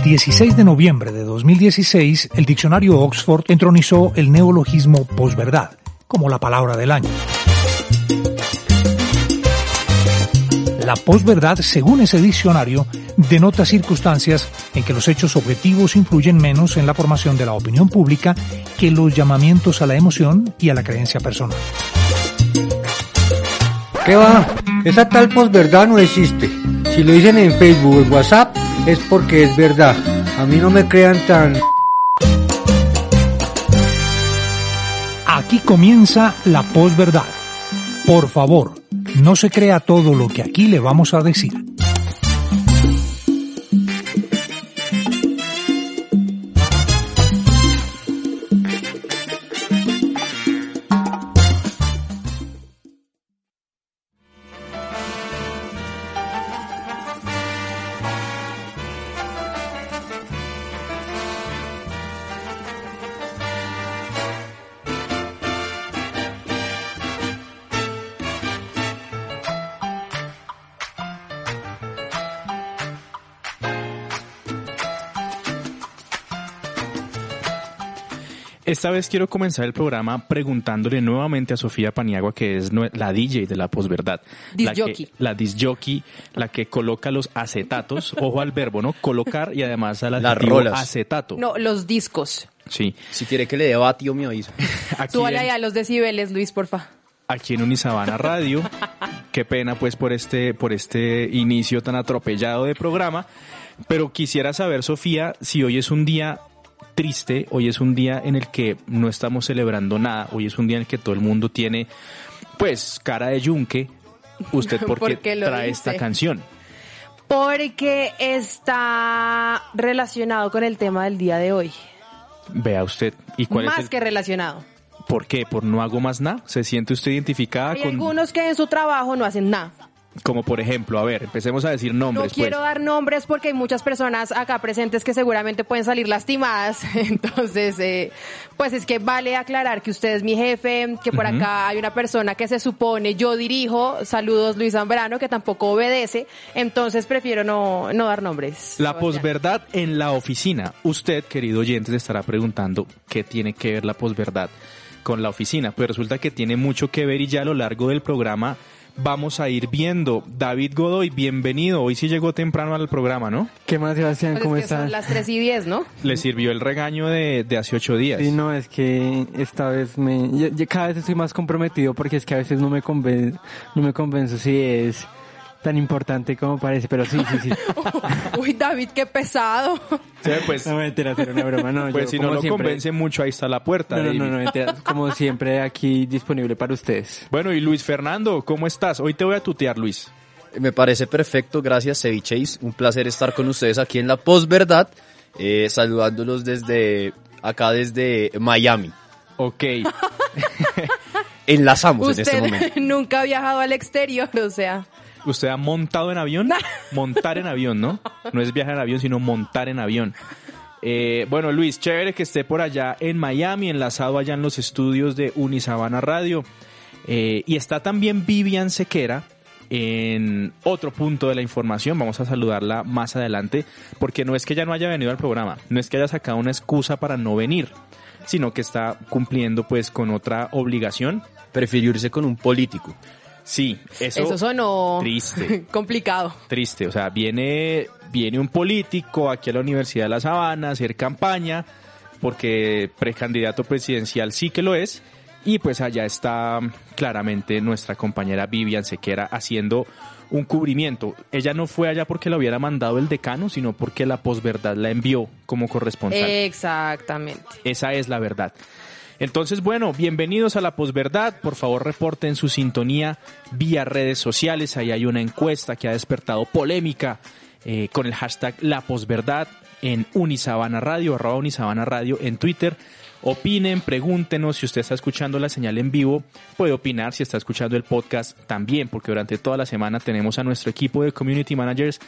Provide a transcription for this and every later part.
El 16 de noviembre de 2016, el diccionario Oxford entronizó el neologismo posverdad como la palabra del año. La posverdad, según ese diccionario, denota circunstancias en que los hechos objetivos influyen menos en la formación de la opinión pública que los llamamientos a la emoción y a la creencia personal. ¿Qué va? Esa tal posverdad no existe. Si lo dicen en Facebook en WhatsApp es porque es verdad. A mí no me crean tan... Aquí comienza la posverdad. Por favor, no se crea todo lo que aquí le vamos a decir. Esta vez quiero comenzar el programa preguntándole nuevamente a Sofía Paniagua, que es la DJ de la posverdad. La, que, la disjockey, la que coloca los acetatos, ojo al verbo, ¿no? Colocar y además a la rolas. acetato. No, los discos. Sí. Si quiere que le dé batio, me avisa. Súbale allá los decibeles, Luis, porfa. Aquí en Unisabana Radio. Qué pena pues por este, por este inicio tan atropellado de programa. Pero quisiera saber, Sofía, si hoy es un día triste, hoy es un día en el que no estamos celebrando nada, hoy es un día en el que todo el mundo tiene, pues, cara de yunque. ¿Usted por, qué, trae esta canción? Porque está relacionado con el tema del día de hoy. Vea usted. ¿Y cuál Más es que relacionado. ¿Por qué? ¿Por no hago más nada? ¿Se siente usted identificada Hay con...? algunos que en su trabajo no hacen nada. Como por ejemplo, a ver, empecemos a decir nombres. No quiero pues. dar nombres porque hay muchas personas acá presentes que seguramente pueden salir lastimadas. Entonces, eh, pues es que vale aclarar que usted es mi jefe, que por acá hay una persona que se supone yo dirijo. Saludos Luis Zambrano, que tampoco obedece. Entonces prefiero no, no dar nombres. La posverdad en la oficina. Usted, querido oyente, se estará preguntando qué tiene que ver la posverdad con la oficina. Pues resulta que tiene mucho que ver y ya a lo largo del programa vamos a ir viendo. David Godoy, bienvenido. Hoy sí llegó temprano al programa, ¿no? ¿Qué más, Sebastián? Pues ¿Cómo es que estás? Son las 3 y 10, ¿no? Le sirvió el regaño de, de hace ocho días. Sí, no, es que esta vez me... Yo, yo cada vez estoy más comprometido porque es que a veces no me, conven, no me convenzo si es tan importante como parece, pero sí, sí, sí. Uy, David, qué pesado. Sí, pues, No me entera, era una broma, no. pues yo, si no lo siempre- convence mucho, ahí está la puerta. No, no, David. no, no, mentira, como siempre aquí disponible para ustedes. Bueno, y Luis Fernando, ¿cómo estás? Hoy te voy a tutear, Luis. Me parece perfecto, gracias Cevicheis. Un placer estar con ustedes aquí en la posverdad, eh, saludándolos desde acá desde Miami. Ok. Enlazamos en este Usted momento. nunca ha viajado al exterior, o sea. ¿Usted ha montado en avión? Montar en avión, ¿no? No es viajar en avión, sino montar en avión. Eh, bueno, Luis, chévere que esté por allá en Miami, enlazado allá en los estudios de Unisabana Radio. Eh, y está también Vivian Sequera en otro punto de la información. Vamos a saludarla más adelante, porque no es que ella no haya venido al programa, no es que haya sacado una excusa para no venir, sino que está cumpliendo pues con otra obligación. Prefirió irse con un político. Sí, eso, Eso sonó triste. complicado. triste. O sea, viene, viene un político aquí a la Universidad de La Sabana a hacer campaña, porque precandidato presidencial sí que lo es. Y pues allá está claramente nuestra compañera Vivian Sequera haciendo un cubrimiento. Ella no fue allá porque la hubiera mandado el decano, sino porque la posverdad la envió como corresponsal. Exactamente. Esa es la verdad. Entonces, bueno, bienvenidos a la posverdad. Por favor, reporten su sintonía vía redes sociales. Ahí hay una encuesta que ha despertado polémica eh, con el hashtag La Posverdad en Unisabana Radio, arroba Unisabana Radio en Twitter. Opinen, pregúntenos si usted está escuchando la señal en vivo, puede opinar si está escuchando el podcast también, porque durante toda la semana tenemos a nuestro equipo de community managers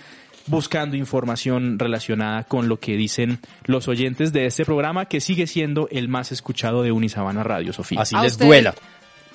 buscando información relacionada con lo que dicen los oyentes de este programa que sigue siendo el más escuchado de Unisabana Radio, Sofía. Así A les usted- duela.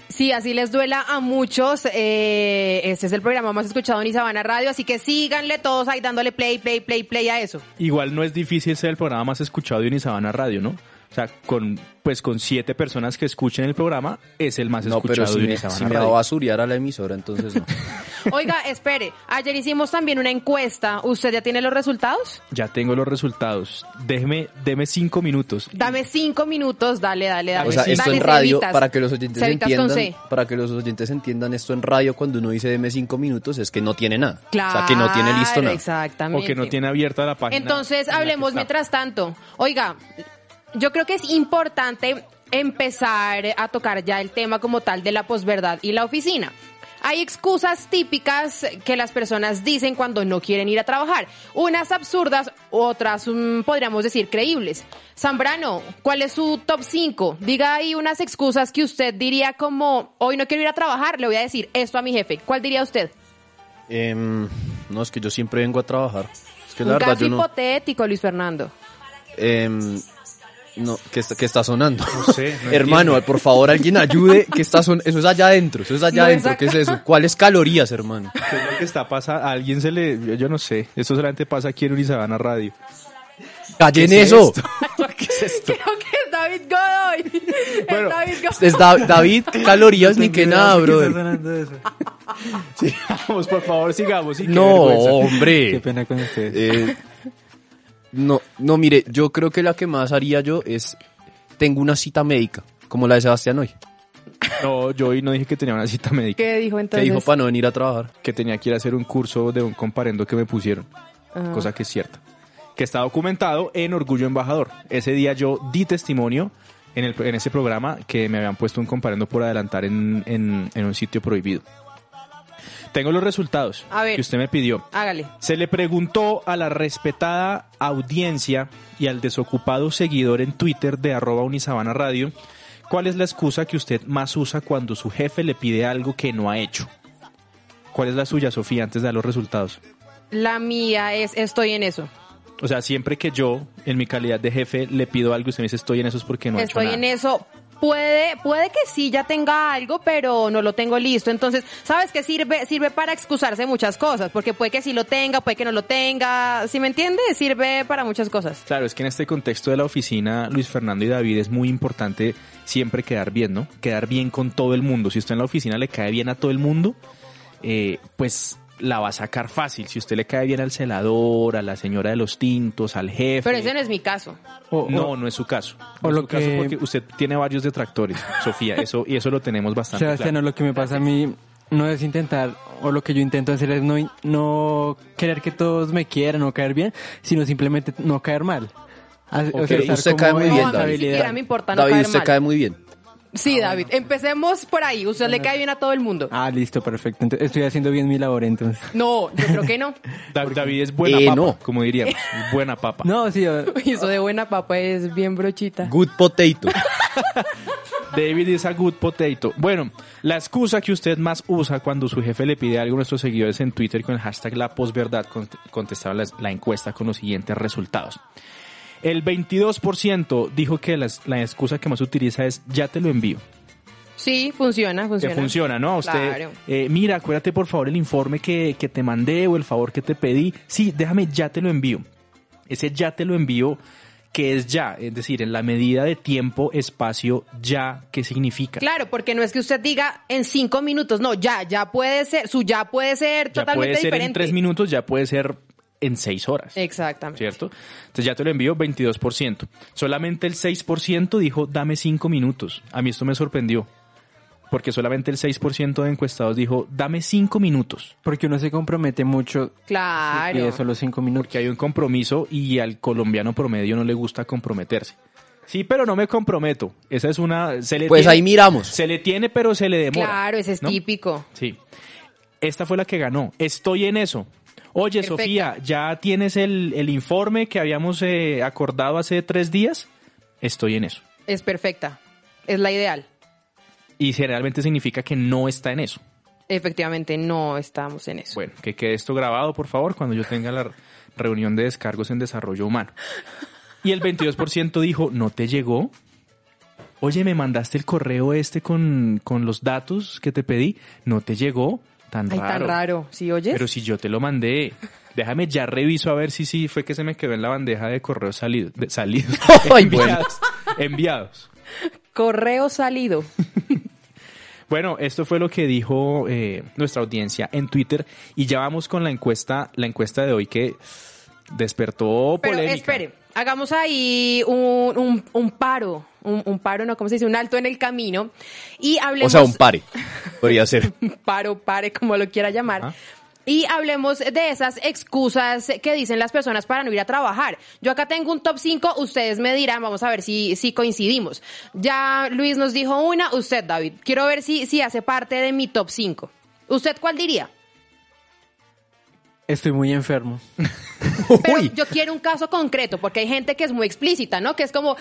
Sí, así les duela a muchos. Eh, este es el programa más escuchado en Isabana Radio, así que síganle todos ahí dándole play, play, play, play a eso. Igual no es difícil ser el programa más escuchado de Unisabana Radio, ¿no? O sea, con, pues con siete personas que escuchen el programa, es el más No, pero escuchado si de me, si me va a basurear a la emisora, entonces no. Oiga, espere, ayer hicimos también una encuesta. ¿Usted ya tiene los resultados? Ya tengo los resultados. Déjeme, deme cinco minutos. Dame cinco minutos, dale, dale, dale. O sea, esto Dale, en radio, Cevitas. para que los oyentes Cevitas entiendan, C. para que los oyentes entiendan esto en radio, cuando uno dice deme cinco minutos, es que no tiene nada. O sea, que no tiene listo Claro, nada. Exactamente. O que no tiene abierta la página. Entonces, hablemos mientras tanto. Oiga, yo creo que es importante empezar a tocar ya el tema como tal de la posverdad y la oficina. Hay excusas típicas que las personas dicen cuando no quieren ir a trabajar. Unas absurdas, otras mm, podríamos decir creíbles. Zambrano, ¿cuál es su top 5? Diga ahí unas excusas que usted diría como, hoy no quiero ir a trabajar, le voy a decir esto a mi jefe. ¿Cuál diría usted? Em, no, es que yo siempre vengo a trabajar. Es que la Un verdad caso yo no... hipotético, Luis Fernando. em, no, ¿qué está, qué está sonando? sé, no Hermano, entiendo. por favor, alguien ayude. ¿Qué está son Eso es allá adentro, eso es allá No, adentro. ¿Qué es eso? ¿Cuáles calorías, hermano? ¿Qué es lo que está pasando? A alguien se le... yo- Yo no sé. Esto solamente pasa aquí en Unisabana Radio. ¡Callen ¿Qué es eso! esto? ¿Qué es esto? Creo que es David Godoy. Es David Godoy. Es Da- David, ¿qué calorías ni qué nada, brother. Sigamos, por favor, sigamos. sí, No, vergüenza. hombre. Qué pena con ustedes. Eh, no, no, mire, yo creo que la que más haría yo es, tengo una cita médica, como la de Sebastián hoy, No, yo hoy no dije que tenía una cita médica. ¿Qué dijo que entonces? dijo para no venir a trabajar. Que tenía que ir a hacer un curso de un comparendo que me pusieron. Ah. Cosa que es cierta. Que está documentado en Orgullo Embajador. Ese día yo di testimonio en, el, en ese programa que me habían puesto un comparendo por adelantar en, en- en un sitio prohibido. Tengo los resultados A ver. que usted me pidió. Hágale. Se le preguntó a la respetada audiencia y al desocupado seguidor en Twitter de arroba Unisabana Radio cuál es la excusa que usted más usa cuando su jefe le pide algo que no ha hecho. ¿Cuál es la suya, Sofía, antes de dar los resultados? La mía es estoy en eso. O sea, siempre que yo, en mi calidad de jefe, le pido algo y usted me dice estoy en eso es porque no ha hecho estoy en eso. Puede, puede que sí ya tenga algo, pero no lo tengo listo. Entonces, ¿sabes qué sirve? Sirve para excusarse muchas cosas, porque puede que sí lo tenga, puede que no lo tenga. ¿Sí me entiendes? Sirve para muchas cosas. Claro, es que en este contexto de la oficina, Luis Fernando y David, es muy importante siempre quedar bien, ¿no? Quedar bien con todo el mundo. Si usted en la oficina le cae bien a todo el mundo, eh, pues la va a sacar fácil. Si usted le cae bien al celador, a la señora de los tintos, al jefe. Pero ese no es mi caso. O- no, o- no es su caso. o es lo su caso que- porque usted tiene varios detractores, Sofía, eso, y eso lo tenemos bastante Sebastián, claro. lo que me pasa a mí no es intentar, o lo que yo intento hacer es no, no querer que todos me quieran o caer bien, sino simplemente no caer mal. O estar usted cae muy en bien, no, a mí ni David. siquiera estabilidad. me importa no David, caer usted mal. cae muy bien. Sí, David. Empecemos por ahí. Usted le cae bien a todo el mundo. Ah, listo, perfecto. Entonces, estoy haciendo bien mi labor entonces. No, yo creo que no. Da- David es buena Eh, papa, no. como diríamos, buena papa. No, sí, o- Uy, Eso de buena papa es bien brochita. Good potato. David is a good potato. Bueno, la excusa que usted más usa cuando su jefe le pide algo a nuestros seguidores en Twitter con el hashtag La Posverdad cont- contestaron las- la encuesta con los siguientes resultados. El 22% dijo que las- la excusa que más utiliza es ya te lo envío. Sí, funciona, Que funciona. funciona, ¿no? Usted, Claro. eh, mira, acuérdate por favor el informe que, que te mandé o el favor que te pedí. Sí, déjame, ya te lo envío. Ese ya te lo envío que es ya, es decir, en la medida de tiempo, espacio, ya, ¿qué significa? Claro, porque no es que usted diga en cinco minutos, no, ya, ya puede ser, su ya puede ser Ya totalmente puede ser diferente. en tres minutos, ya puede ser en seis horas. Exactamente. ¿Cierto? Entonces ya te lo envío 22%. Solamente el 6% dijo dame cinco minutos. A mí esto me sorprendió. Porque solamente el 6% de encuestados dijo dame cinco minutos. porque uno se compromete mucho Claro. y de solo cinco minutos. Porque hay un compromiso y al colombiano promedio no le gusta comprometerse. Sí, pero no me comprometo. Esa es una... Se le Pues tiene- ahí miramos. Se le tiene, pero se le demora. Claro, ese es ¿no? típico. Sí. Esta fue la que ganó. Estoy en eso. Oye, Perfecto. Sofía, ¿ya tienes el, el informe que habíamos eh, acordado hace tres días? Estoy en eso. Es perfecta. Es la ideal. Y generalmente significa que no está en eso. Efectivamente, no estamos en eso. Bueno, que quede esto grabado, por favor, cuando yo tenga la reunión de descargos en desarrollo humano. Y el 22% dijo, ¿no te llegó? oye, me mandaste el correo este con, con los datos que te pedí, no te llegó, tan Ay, raro. tan raro. ¿Sí oyes? Pero si yo te lo mandé, déjame ya reviso a ver si sí fue que se me quedó en la bandeja de correos salidos, de, salidos, enviados, enviados. Correo salido. Bueno, esto fue lo que dijo eh, nuestra audiencia en Twitter y ya vamos con la encuesta, la encuesta de hoy que despertó Pero polémica. espere, hagamos ahí un, un, un paro. Un, un paro, no, ¿cómo se dice? Un alto en el camino. Y O hablemos. sea, un pare. Podría ser. paro, pare, como lo quiera llamar. Ajá. Y hablemos de esas excusas que dicen las personas para no ir a trabajar. Yo acá tengo un top 5, ustedes me dirán, vamos a ver si, si coincidimos. Ya Luis nos dijo una, usted David. Quiero ver si, si hace parte de mi top 5. ¿Usted cuál diría? Estoy muy enfermo. Pero Uy, yo quiero un caso concreto, porque hay gente que es muy explícita, ¿no? Que es como,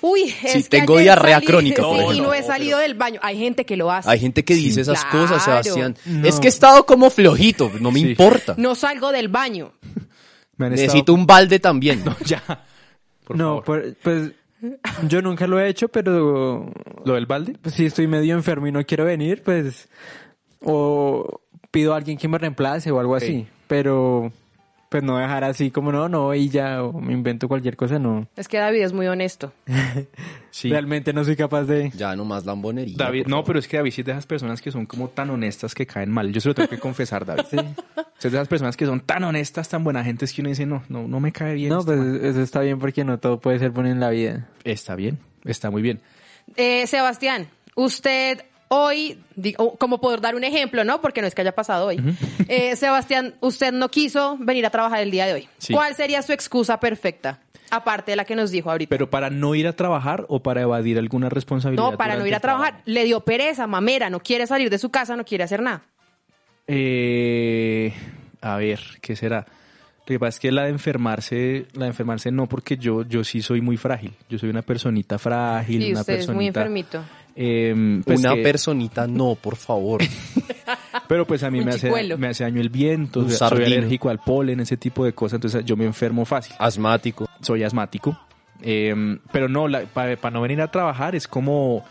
uy, es Sí, que tengo diarrea salí- crónica, sí, por y no he salido del baño. Hay gente que lo hace. hay gente que dice esas claro. cosas, Sebastián. No. Es que he estado como flojito, no me Sí. importa. No salgo del baño. Me han estado- Necesito un balde también. ya. Por no, favor. por- pues yo nunca lo he hecho, pero ¿Lo del balde? pues, si estoy medio enfermo y no quiero venir, pues o pido a alguien que me reemplace o algo así. Pero pues no dejar así como no, no, y ya, o me invento cualquier cosa, no. Es que David es muy honesto. Sí. Realmente no soy capaz de... Ya nomás lambonería. David, no, pero es que David sí es de esas personas que son como tan honestas que caen mal. Yo se lo tengo que confesar, David. Sí. Es de esas personas que son tan honestas, tan buena gente, es que uno dice, no, no, no me cae bien. No, este pues eso está bien porque no todo puede ser bueno en la vida. Está bien, está muy bien. Eh, Sebastián, usted hoy, como por dar un ejemplo, ¿no? Porque no es que haya pasado hoy. Eh, Sebastián, usted no quiso venir a trabajar el día de hoy. Sí. ¿Cuál sería su excusa perfecta? Aparte de la que nos dijo ahorita. Pero para no ir a trabajar o para evadir alguna responsabilidad. no, para no ir a trabajar. trabajo? Le dio pereza, mamera, no quiere salir de su casa, no quiere hacer nada. Eh, a ver, ¿qué será? Lo que pasa es que la de enfermarse, la de enfermarse no, porque yo, yo sí soy muy frágil. Yo soy una personita frágil, Sí, una usted es muy enfermito. Eh, pues Una que- personita, no, por favor. Pero pues a mí me hace, me hace daño el viento, soy alérgico al polen, ese tipo de cosas, entonces yo me enfermo fácil. Asmático. Soy asmático. Eh, pero no, para no venir a trabajar es como,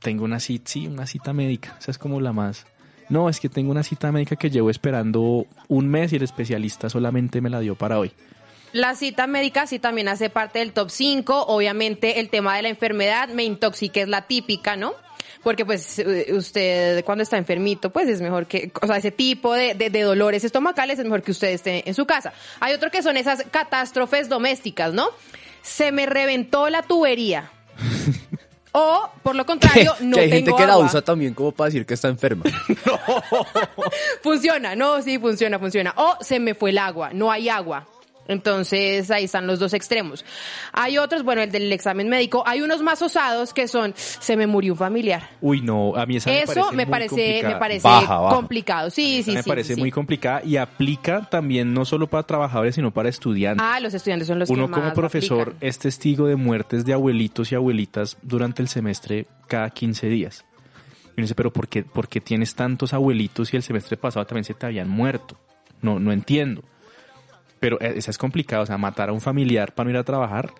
tengo una cita, sí, una cita médica, esa es como la más... No, es que tengo una cita médica que llevo esperando un mes y el especialista solamente me la dio para hoy. La cita médica sí también hace parte del top 5. Obviamente el tema de la enfermedad, me intoxiqué es la típica, ¿no? Porque pues eh, usted cuando está enfermito, pues es mejor que, o sea, ese tipo de, de- de dolores estomacales es mejor que usted esté en su casa. Hay otro que son esas catástrofes domésticas, ¿no? Se me reventó la tubería. O, por lo contrario, no que hay gente tengo que la usa también como para decir que está enferma. Funciona, no, sí, funciona, funciona. O se me fue el agua, no hay agua. Entonces ahí están los dos extremos. Hay otros, bueno, el del examen médico, hay unos más osados que son, se me murió un familiar. Uy, no, a mí esa Eso me me parece, parece, me parece Baja, baja. complicado. Sí, sí, me sí. parece sí. muy complicada y aplica también no solo para trabajadores, sino para estudiantes. Ah, los estudiantes son los que Uno más como profesor aplican. es testigo de muertes de abuelitos y abuelitas durante el semestre cada 15 días. Y uno dice, pero ¿por qué, por qué tienes tantos abuelitos y el semestre pasado también se te habían muerto? No, no entiendo. Pero eh, esa es complicado, o sea, matar a un familiar para no ir a trabajar.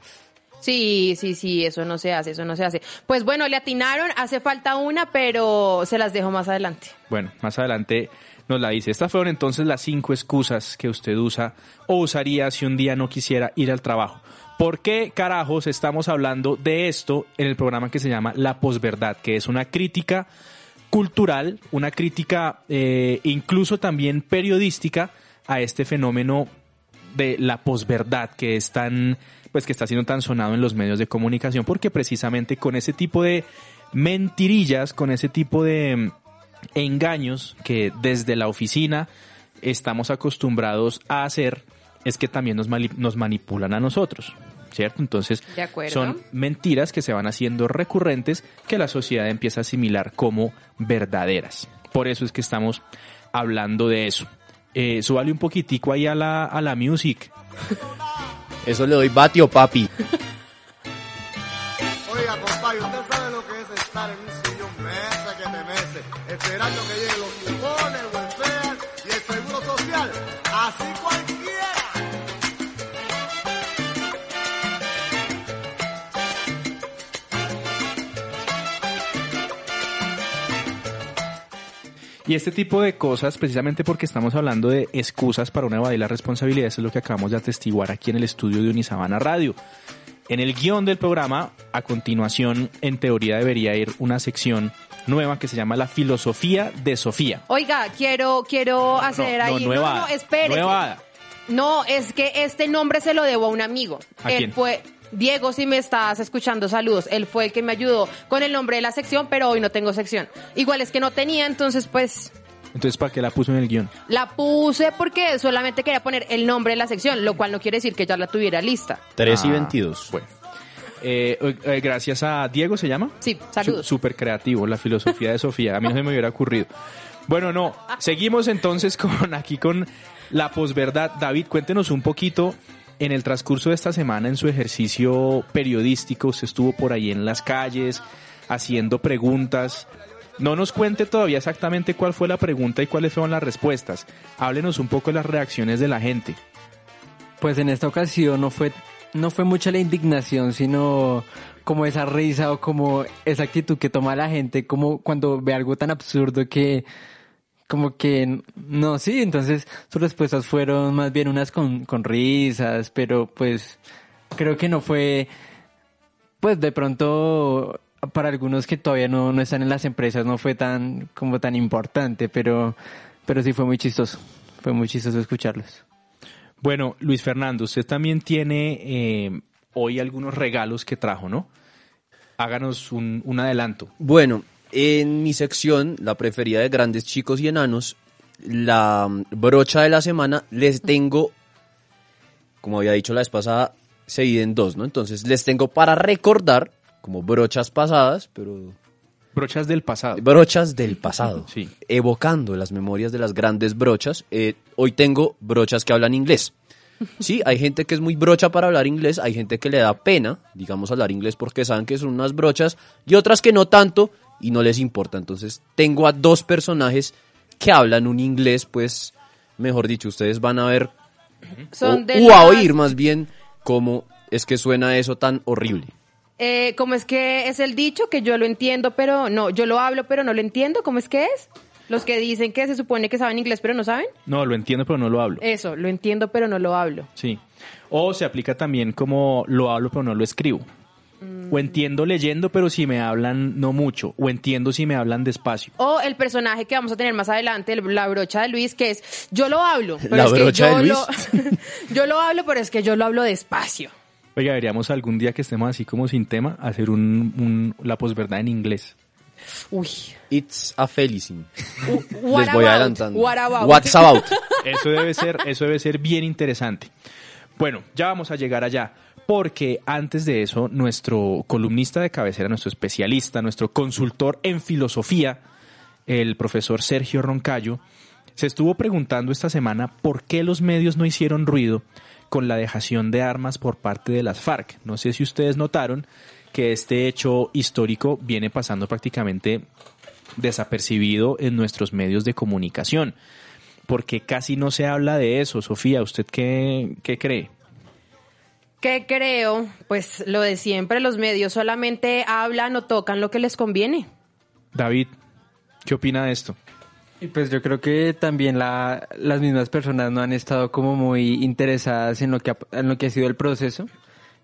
Sí, sí, sí, eso no se hace, eso no se hace. Pues bueno, le atinaron, hace falta una, pero se las dejo más adelante. Bueno, más adelante nos la dice. Estas fueron entonces las cinco excusas que usted usa o usaría si un día no quisiera ir al trabajo. ¿Por qué carajos estamos hablando de esto en el programa que se llama La Posverdad, que es una crítica cultural, una crítica eh, incluso también periodística a este fenómeno de la posverdad que es tan pues que está siendo tan sonado en los medios de comunicación porque precisamente con ese tipo de mentirillas, con ese tipo de mm, engaños que desde la oficina estamos acostumbrados a hacer, es que también nos, nos manipulan a nosotros, ¿cierto? Entonces son mentiras que se van haciendo recurrentes que la sociedad empieza a asimilar como verdaderas. Por eso es que estamos hablando de eso. Eh, súbale un poquitico ahí a la, a la music. Eso le doy batio, papi. Oiga, compadre, usted sabe lo que es estar en un sillón mesa que te mece, esperando que lleguen los Y este tipo de cosas, precisamente porque estamos hablando de excusas para una evadir las responsabilidades, es lo que acabamos de atestiguar aquí en el estudio de Unisabana Radio. En el guion del programa, a continuación, en teoría debería ir una sección nueva que se llama La Filosofía de Sofía. Oiga, quiero, quiero hacer no, ahí. nueva. No, no, espere. No, es que este nombre se lo debo a un amigo. ¿A Él quién? fue. Diego, si me estás escuchando, saludos. Él fue el que me ayudó con el nombre de la sección, pero hoy no tengo sección. Igual es que no tenía, entonces pues Entonces, ¿para qué la puso en el guion? la puse porque solamente quería poner el nombre de la sección, lo cual no quiere decir que ya la tuviera lista. 3 y Ah, 22. Bueno. Eh, eh, gracias a Diego, ¿se llama? Sí, saludos. Súper creativo, la filosofía de Sofía. A mí no se me hubiera ocurrido. Bueno, no. Seguimos entonces con aquí con la posverdad. David, cuéntenos un poquito. En el transcurso de esta semana, en su ejercicio periodístico, usted estuvo por ahí en las calles haciendo preguntas. No nos cuente todavía exactamente cuál fue la pregunta y cuáles fueron las respuestas. Háblenos un poco de las reacciones de la gente. Pues en esta ocasión no fue, no fue mucha la indignación, sino como esa risa o como esa actitud que toma la gente, como cuando ve algo tan absurdo que, como que, no, sí, entonces sus respuestas fueron más bien unas con, con risas, pero pues creo que no fue, pues de pronto para algunos que todavía no, no están en las empresas no fue tan, como tan importante, pero, pero sí fue muy chistoso, fue muy chistoso escucharlos. Bueno, Luis Fernando, usted también tiene eh, hoy algunos regalos que trajo, ¿no? Háganos un, un adelanto. Bueno, en mi sección, la preferida de grandes chicos y enanos, la mm, brocha de la semana, les tengo, como había dicho la vez pasada, se divide en dos, ¿no? Entonces les tengo para recordar, como brochas pasadas, pero Brochas del pasado. brochas del pasado. Sí. Evocando las memorias de las grandes brochas. Eh, hoy tengo brochas que hablan inglés. Sí, hay gente que es muy brocha para hablar inglés, hay gente que le da pena, digamos, hablar inglés porque saben que son unas brochas, y otras que no tanto y no les importa. Entonces, tengo a dos personajes que hablan un inglés, pues, mejor dicho, ustedes van a ver Son o, de o a oír más bien cómo es que suena eso tan horrible. Eh, ¿Cómo es que es el dicho que yo lo entiendo, pero no, yo lo hablo, pero no lo entiendo? ¿Cómo es que es? Los que dicen que se supone que saben inglés, pero no saben. No, lo entiendo, pero no lo hablo. Eso, lo entiendo, pero no lo hablo. Sí. O se aplica también como lo hablo, pero no lo escribo. O entiendo leyendo, pero si me hablan no mucho. O entiendo si me hablan despacio. O el personaje que vamos a tener más adelante, el- la brocha de Luis, que es yo lo hablo, pero ¿La es que brocha yo de lo yo lo hablo, pero es que yo lo hablo despacio. Oiga, deberíamos algún día que estemos así como sin tema, hacer un, un- la posverdad en inglés. Uy. It's a felicing. What Les voy about? adelantando. What about? What's about? Eso debe ser, eso debe ser bien interesante. Bueno, ya vamos a llegar allá. Porque antes de eso, nuestro columnista de cabecera, nuestro especialista, nuestro consultor en filosofía, el profesor Sergio Roncayo, se estuvo preguntando esta semana por qué los medios no hicieron ruido con la dejación de armas por parte de las FARC. No sé si ustedes notaron que este hecho histórico viene pasando prácticamente desapercibido en nuestros medios de comunicación porque casi no se habla de eso. Sofía, ¿usted qué, qué cree? ¿Qué creo? Pues lo de siempre, los medios solamente hablan o tocan lo que les conviene. David, ¿qué opina de esto? Y pues yo creo que también la, las mismas personas no han estado como muy interesadas en lo que ha, en lo que ha sido el proceso.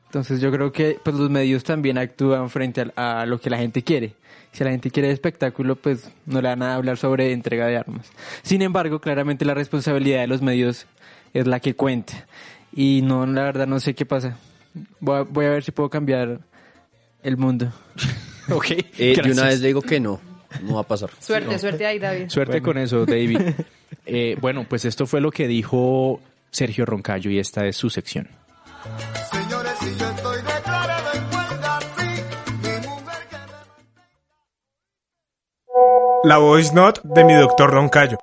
Entonces yo creo que pues los medios también actúan frente a, a lo que la gente quiere. Si la gente quiere espectáculo, pues no le van a hablar sobre entrega de armas. Sin embargo, claramente la responsabilidad de los medios es la que cuenta. Y no, la verdad no sé qué pasa. Voy a, voy a ver si puedo cambiar el mundo. Ok. Eh, de una vez le digo que no, no va a pasar. Suerte, suerte ahí, David. Suerte con eso, David. Eh, bueno, pues esto fue lo que dijo Sergio Roncayo y esta es su sección. Señores, si yo estoy declarado en huelga, sí, mi mujer que me... La voice note de mi doctor Roncayo.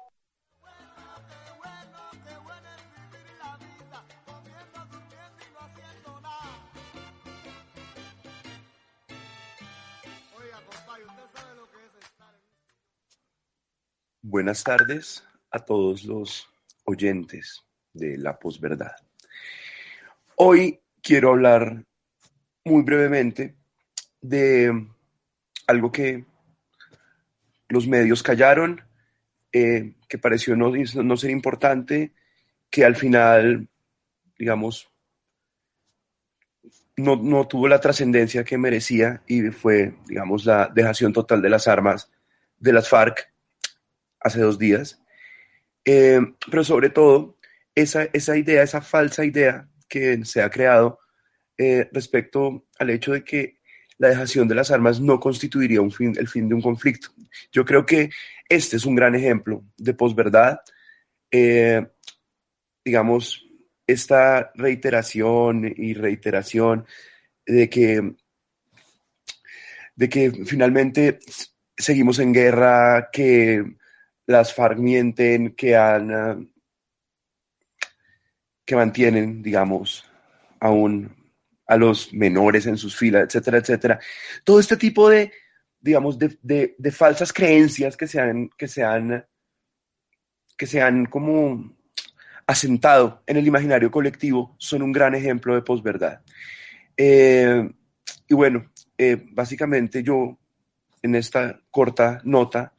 Buenas tardes a todos los oyentes de La Posverdad. Hoy quiero hablar muy brevemente de algo que los medios callaron, eh, que pareció no, no ser importante, que al final, digamos, no, no tuvo la trascendencia que merecía y fue, digamos, la dejación total de las armas de las FARC hace dos días. Eh, pero sobre todo, esa, esa idea, esa falsa idea que se ha creado eh, respecto al hecho de que la dejación de las armas no constituiría un fin, el fin de un conflicto. Yo creo que este es un gran ejemplo de posverdad. Eh, digamos, esta reiteración y reiteración de que, de que finalmente seguimos en guerra, que las FARC mienten, que han que mantienen, digamos, aún a los menores en sus filas, etcétera, etcétera. Todo este tipo de, digamos, de, de, falsas creencias que se han, que se han, que se han como asentado en el imaginario colectivo son un gran ejemplo de posverdad. Eh, y bueno, eh, básicamente yo en esta corta nota,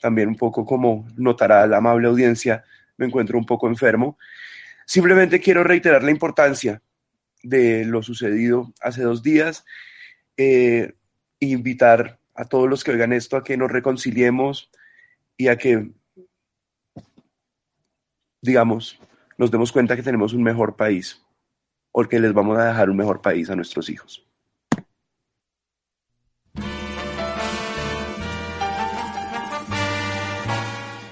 también un poco como notará la amable audiencia, me encuentro un poco enfermo. Simplemente quiero reiterar la importancia de lo sucedido hace dos días e invitar a todos los que oigan esto a que nos reconciliemos y a que, digamos, nos demos cuenta que tenemos un mejor país o que les vamos a dejar un mejor país a nuestros hijos.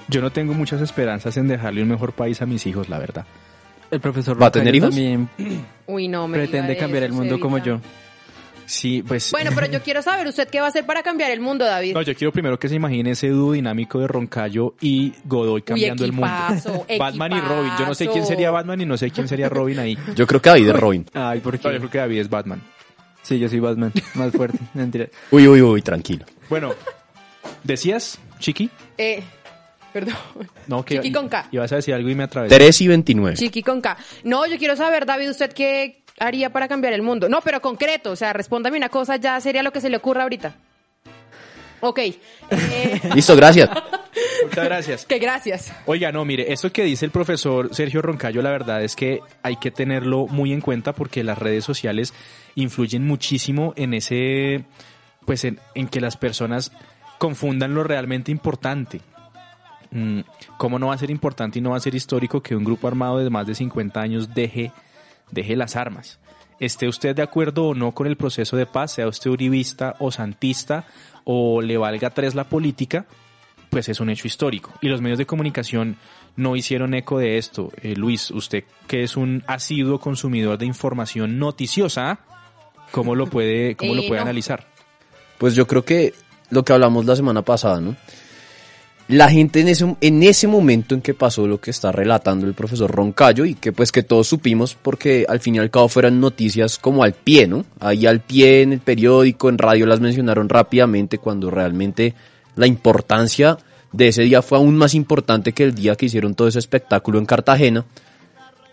Yo no tengo muchas esperanzas en dejarle un mejor país a mis hijos, la verdad. El profesor ¿Va a tener hijos? también Uy, no me pretende cambiar eso, el mundo como yo. Sí, pues... Bueno, pero yo quiero saber usted qué va a hacer para cambiar el mundo, David. No, yo quiero primero que se imagine ese dúo dinámico de Roncayo y Godoy cambiando el mundo. equipazo, Batman y Robin. Yo no sé quién sería Batman y no sé quién sería Robin ahí. Yo creo que David es Robin. Ay, ¿por No, yo qué? creo que David es Batman. Sí, yo soy Batman, más fuerte. Mentira. Uy, uy, uy, tranquilo. Bueno, ¿decías, Chiqui? Eh, perdón. No, que Chiqui con K. ibas a decir algo y me atravesé. 3 y 29. Chiqui con K. No, yo quiero saber, David, usted qué haría para cambiar el mundo. No, pero concreto, o sea, respóndame una cosa, ya sería lo que se le ocurra ahorita. Ok. Eh, Listo, gracias. Muchas gracias. que gracias. Oiga, no, mire, esto que dice el profesor Sergio Roncayo, la verdad es que hay que tenerlo muy en cuenta porque las redes sociales influyen muchísimo en ese, pues en, en que las personas confundan lo realmente importante. Mm, ¿Cómo no va a ser importante y no va a ser histórico que un grupo armado de más de 50 años deje, deje las armas? Esté usted de acuerdo o no con el proceso de paz, sea usted uribista o santista o le valga tres la política, pues es un hecho histórico. Y los medios de comunicación no hicieron eco de esto. Eh, Luis, usted que es un asiduo consumidor de información noticiosa, ¿cómo lo puede, cómo lo puede no. analizar? Pues yo creo que lo que hablamos la semana pasada, ¿no? La gente en ese, en ese momento en que pasó lo que está relatando el profesor Roncayo y que pues que todos supimos porque al fin y al cabo fueron noticias como al pie, ¿no? Ahí al pie en el periódico, en radio las mencionaron rápidamente cuando realmente la importancia de ese día fue aún más importante que el día que hicieron todo ese espectáculo en Cartagena.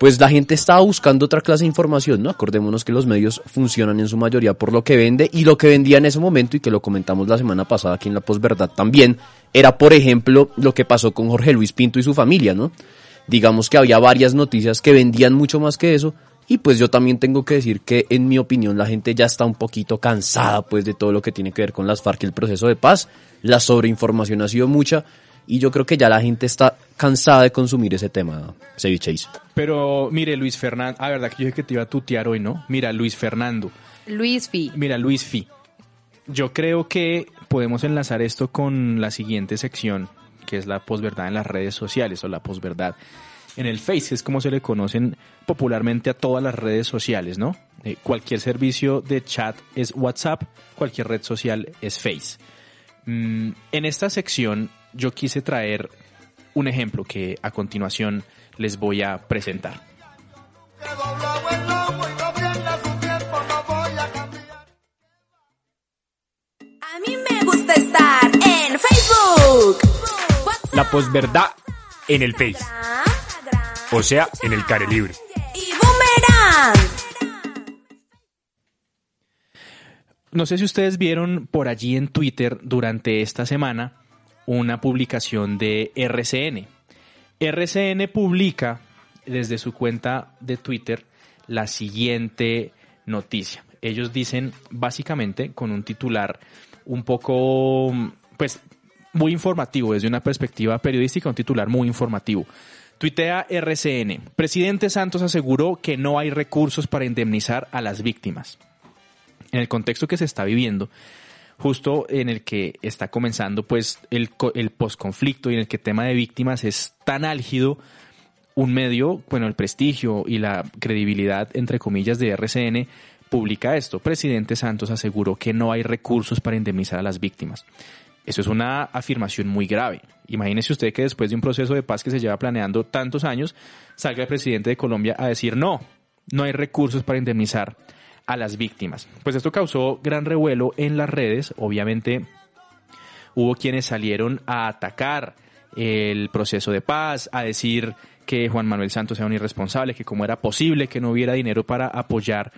Pues la gente estaba buscando otra clase de información, ¿no? Acordémonos que los medios funcionan en su mayoría por lo que vende y lo que vendía en ese momento y que lo comentamos la semana pasada aquí en La Posverdad también, era por ejemplo lo que pasó con Jorge Luis Pinto y su familia, ¿no? Digamos que había varias noticias que vendían mucho más que eso y pues yo también tengo que decir que en mi opinión la gente ya está un poquito cansada pues de todo lo que tiene que ver con las FARC y el proceso de paz, la sobreinformación ha sido mucha y yo creo que ya la gente está cansada de consumir ese tema, cevicheis. Pero mire, Luis Fernando, ah, verdad que yo dije que te iba a tutear hoy, ¿no? Mira, Luis Fernando, Luis Fi. mira, Luis Fi. Yo creo que podemos enlazar esto con la siguiente sección, que es la posverdad en las redes sociales o la posverdad en el Face, que es como se le conocen popularmente a todas las redes sociales, ¿no? Eh, cualquier servicio de chat es WhatsApp, cualquier red social es Face. Mm, en esta sección yo quise traer un ejemplo que a continuación les voy a presentar. A mí me gusta estar en Facebook. La posverdad en el Face, o sea, en el care libre. y Boomerang. No sé si ustedes vieron por allí en Twitter durante esta semana una publicación de RCN. RCN publica desde su cuenta de Twitter la siguiente noticia. Ellos dicen básicamente con un titular un poco, pues, muy informativo desde una perspectiva periodística, un titular muy informativo. Tuitea RCN. Presidente Santos aseguró que no hay recursos para indemnizar a las víctimas. En el contexto que se está viviendo, justo en el que está comenzando pues el, el posconflicto y en el que el tema de víctimas es tan álgido, un medio, bueno, el prestigio y la credibilidad, entre comillas, de RCN, publica esto. Presidente Santos aseguró que no hay recursos para indemnizar a las víctimas. Eso es una afirmación muy grave. Imagínese usted que después de un proceso de paz que se lleva planeando tantos años, salga el presidente de Colombia a decir no, no hay recursos para indemnizar a las víctimas. Pues esto causó gran revuelo en las redes. Obviamente hubo quienes salieron a atacar el proceso de paz, a decir que Juan Manuel Santos era un irresponsable, que cómo era posible que no hubiera dinero para apoyar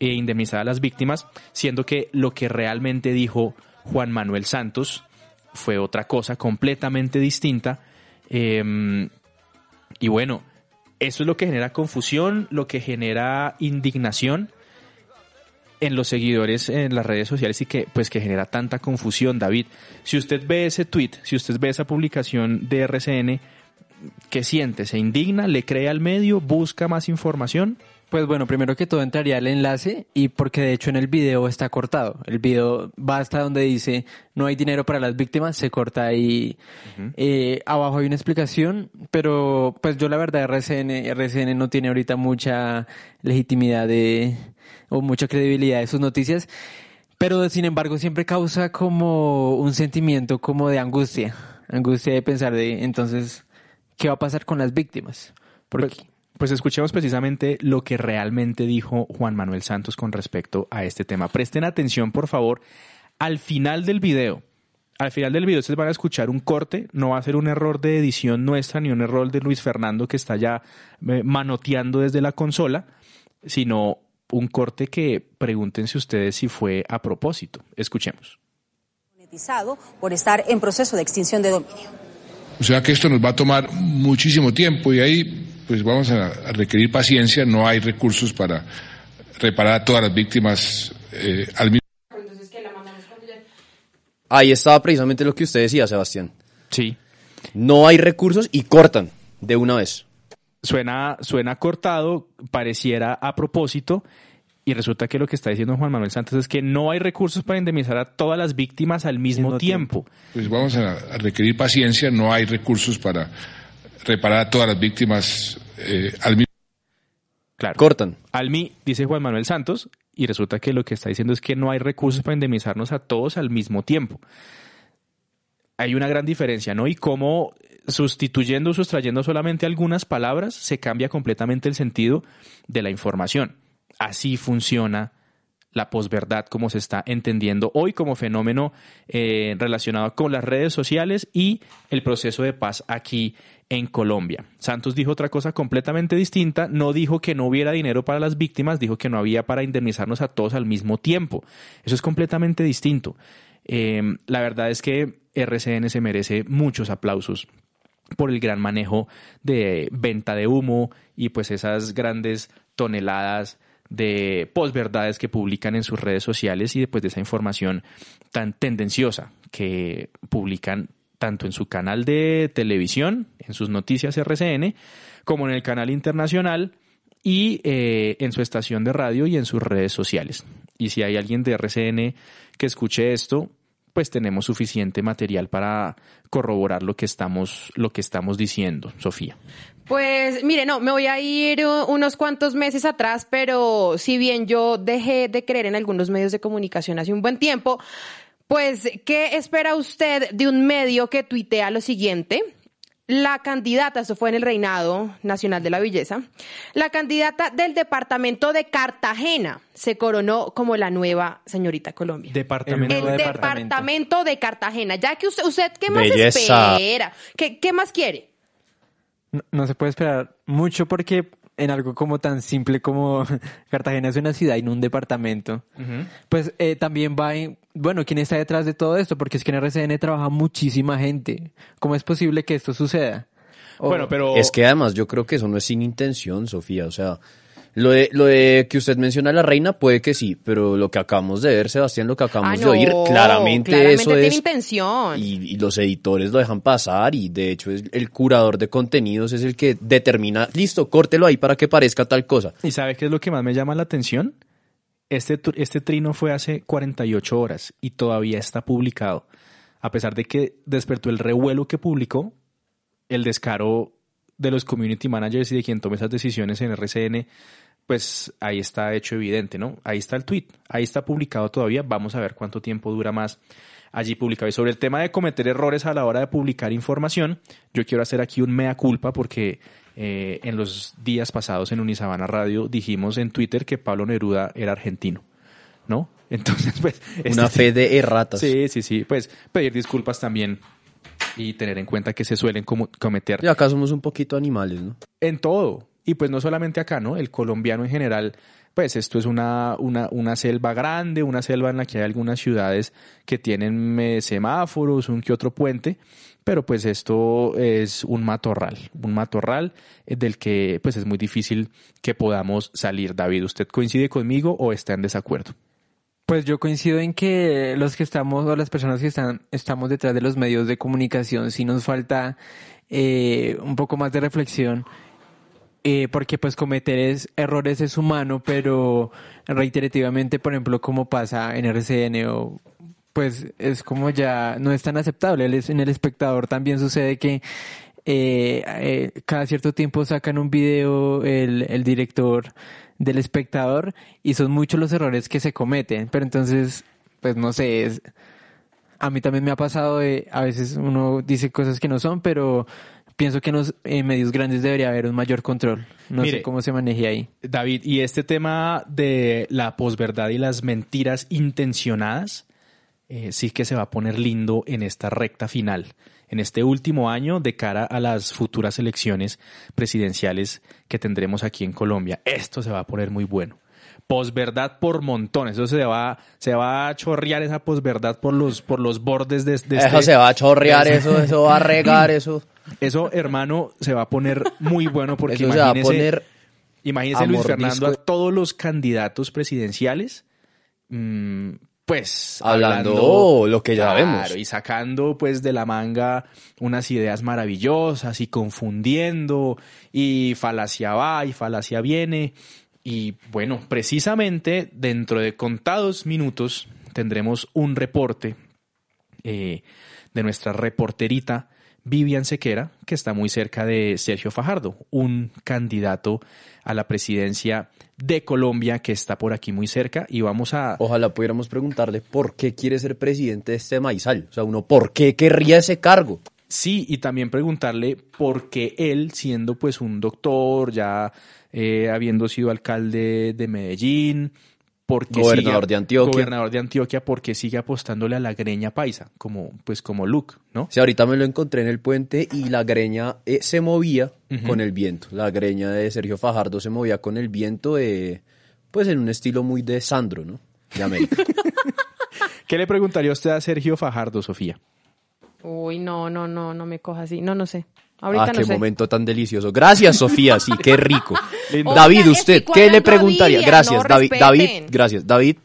e indemnizar a las víctimas, siendo que lo que realmente dijo Juan Manuel Santos fue otra cosa completamente distinta. Eh, y bueno, eso es lo que genera confusión, lo que genera indignación en los seguidores en las redes sociales y que pues que genera tanta confusión, David. Si usted ve ese tweet, si usted ve esa publicación de RCN, ¿qué siente? ¿Se indigna? ¿Le cree al medio? ¿Busca más información? Pues bueno, primero que todo entraría el enlace y porque de hecho en el video está cortado. El video va hasta donde dice no hay dinero para las víctimas, se corta ahí. Eh, abajo hay una explicación, pero pues yo la verdad RCN, RCN no tiene ahorita mucha legitimidad de, o mucha credibilidad de sus noticias, pero sin embargo siempre causa como un sentimiento como de angustia, angustia de pensar de entonces, ¿qué va a pasar con las víctimas? Porque... Pues escuchemos precisamente lo que realmente dijo Juan Manuel Santos con respecto a este tema. Presten atención, por favor, al final del video. Al final del video ustedes van a escuchar un corte, no va a ser un error de edición nuestra ni un error de Luis Fernando que está ya eh, manoteando desde la consola, sino un corte que pregúntense ustedes si fue a propósito. Escuchemos. monetizado por estar en proceso de extinción de dominio. O sea que esto nos va a tomar muchísimo tiempo y ahí pues vamos a, a requerir paciencia, no hay recursos para reparar a todas las víctimas eh, al mismo Ahí estaba precisamente lo que usted decía, Sebastián. Sí. No hay recursos y cortan de una vez. Suena, suena cortado, pareciera a propósito, y resulta que lo que está diciendo Juan Manuel Santos es que no hay recursos para indemnizar a todas las víctimas al mismo, Mismo tiempo. Pues vamos a, a requerir paciencia, no hay recursos para reparar a todas las víctimas eh, al mismo Claro. Cortan. Almi, dice Juan Manuel Santos, y resulta que lo que está diciendo es que no hay recursos para indemnizarnos a todos al mismo tiempo. Hay una gran diferencia, ¿no? Y cómo sustituyendo o sustrayendo solamente algunas palabras se cambia completamente el sentido de la información. Así funciona la posverdad como se está entendiendo hoy como fenómeno eh, relacionado con las redes sociales y el proceso de paz aquí en Colombia. Santos dijo otra cosa completamente distinta, no dijo que no hubiera dinero para las víctimas, dijo que no había para indemnizarnos a todos al mismo tiempo. Eso es completamente distinto. Eh, la verdad es que RCN se merece muchos aplausos por el gran manejo de venta de humo y pues esas grandes toneladas de posverdades que publican en sus redes sociales y después de esa información tan tendenciosa que publican tanto en su canal de televisión, en sus noticias RCN, como en el canal internacional y eh, en su estación de radio y en sus redes sociales. Y si hay alguien de RCN que escuche esto, pues tenemos suficiente material para corroborar lo que estamos, lo que estamos diciendo, Sofía. Pues mire, no, me voy a ir uh, unos cuantos meses atrás, pero si bien yo dejé de creer en algunos medios de comunicación hace un buen tiempo, pues, ¿qué espera usted de un medio que tuitea lo siguiente? La candidata, eso fue en el Reinado Nacional de la Belleza, la candidata del departamento de Cartagena se coronó como la nueva señorita Colombia. Departamento. El nuevo departamento. de Cartagena. Ya que usted, usted ¿qué más Belleza. espera? ¿Qué, ¿Qué más quiere? No, no se puede esperar mucho porque en algo como tan simple como Cartagena es una ciudad y no un departamento, pues eh, también va en, bueno, ¿quién está detrás de todo esto? Porque es que en RCN trabaja muchísima gente. ¿Cómo es posible que esto suceda? O- Bueno, pero... Es que además yo creo que eso no es sin intención, Sofía. O sea, lo de, lo de que usted menciona a la reina puede que sí, pero lo que acabamos de ver, Sebastián, lo que acabamos Ah, de oír, claramente, claramente eso tiene es... intención. Y, y los editores lo dejan pasar y de hecho es el curador de contenidos es el que determina, listo, córtelo ahí para que parezca tal cosa. ¿Y sabe qué es lo que más me llama la atención? Este, este trino fue hace 48 horas y todavía está publicado. A pesar de que despertó el revuelo que publicó, el descaro de los community managers y de quien tome esas decisiones en RCN, pues ahí está hecho evidente, ¿no? Ahí está el tweet, ahí está publicado todavía. Vamos a ver cuánto tiempo dura más allí publicado. Y sobre el tema de cometer errores a la hora de publicar información, yo quiero hacer aquí un mea culpa porque eh, en los días pasados en Unisabana Radio dijimos en Twitter que Pablo Neruda era argentino, ¿no? Entonces, pues... Una fe de erratas. Sí, sí, sí. Pues pedir disculpas también y tener en cuenta que se suelen cometer Y acá somos un poquito animales, ¿no? en todo. Y pues no solamente acá, ¿no? El colombiano en general, pues esto es una, una, una selva grande, una selva en la que hay algunas ciudades que tienen eh, semáforos, un que otro puente, pero pues esto es un matorral, un matorral eh, del que pues es muy difícil que podamos salir. David, ¿usted coincide conmigo o está en desacuerdo? Pues yo coincido en que los que estamos o las personas que están estamos detrás de los medios de comunicación sí nos falta eh, un poco más de reflexión eh, porque pues cometer es- errores es humano pero reiterativamente por ejemplo como pasa en RCN o pues es como ya no es tan aceptable. En el espectador también sucede que eh, cada cierto tiempo sacan un video el, el director del espectador y son muchos los errores que se cometen. Pero entonces, pues no sé, es, a mí también me ha pasado de, a veces uno dice cosas que no son, pero pienso que en los en medios grandes debería haber un mayor control. No Mire, sé cómo se maneje ahí. David, y este tema de la posverdad y las mentiras intencionadas, eh, sí que se va a poner lindo en esta recta final, en este último año de cara a las futuras elecciones presidenciales que tendremos aquí en Colombia. Esto se va a poner muy bueno. Posverdad por montones, eso se va, se va a chorrear esa posverdad por los, por los bordes de, de Eso este- se va a chorrear, eso, eso va a regar, eso. Eso, hermano, se va a poner muy bueno porque Eso se va a poner imagínese Luis. Fernando a todos los candidatos presidenciales, mm, pues Hablando lo que ya claro, sabemos. y sacando pues de la manga unas ideas maravillosas y confundiendo y falacia va y falacia viene y bueno, precisamente dentro de contados minutos tendremos un reporte eh, de nuestra reporterita Vivian Sequera, que está muy cerca de Sergio Fajardo, un candidato a la presidencia de Colombia que está por aquí muy cerca y vamos a... Ojalá pudiéramos preguntarle por qué quiere ser presidente de este maizal. O sea, uno, ¿por qué querría ese cargo? Sí, y también preguntarle por qué él, siendo pues un doctor, ya eh, habiendo sido alcalde de Medellín, por qué Gobernador sigue- de Antioquia. gobernador de Antioquia, por qué sigue apostándole a la greña paisa, como pues como Luke, ¿no? Si ahorita me lo encontré en el puente y la greña eh, se movía con el viento. La greña de Sergio Fajardo se movía con el viento, eh, pues en un estilo muy de Sandro, ¿no? De América. ¿Qué le preguntaría usted a Sergio Fajardo, Sofía? Uy, no, no, no, no me coja así. No, no sé. Ahorita ah, no qué sé. momento tan delicioso. Gracias, Sofía, sí, qué rico. David, usted, ¿qué le preguntaría? Gracias, no David. respeten. David, gracias. David,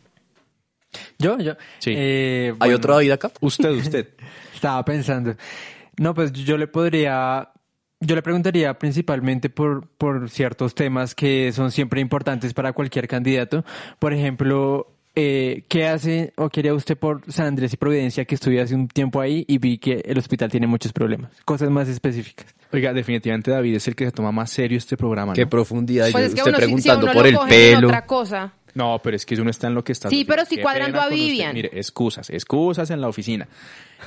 Yo, yo. Sí. Eh, ¿hay bueno, otro David acá? Usted, usted. Estaba pensando. No, pues yo le podría, yo le preguntaría principalmente por, por ciertos temas que son siempre importantes para cualquier candidato. Por ejemplo, eh, ¿qué hace o quería usted por San Andrés y Providencia que estuve hace un tiempo ahí y vi que el hospital tiene muchos problemas? Cosas más específicas. Oiga, definitivamente David es el que se toma más serio este programa, ¿no? Qué profundidad. Pues Yo es que usted uno, si- si preguntando uno por lo el pelo. otra cosa. No, pero es que uno está en lo que está. Sí, pero sí Qué cuadrando a. Vivian. Mire, excusas, excusas en la oficina.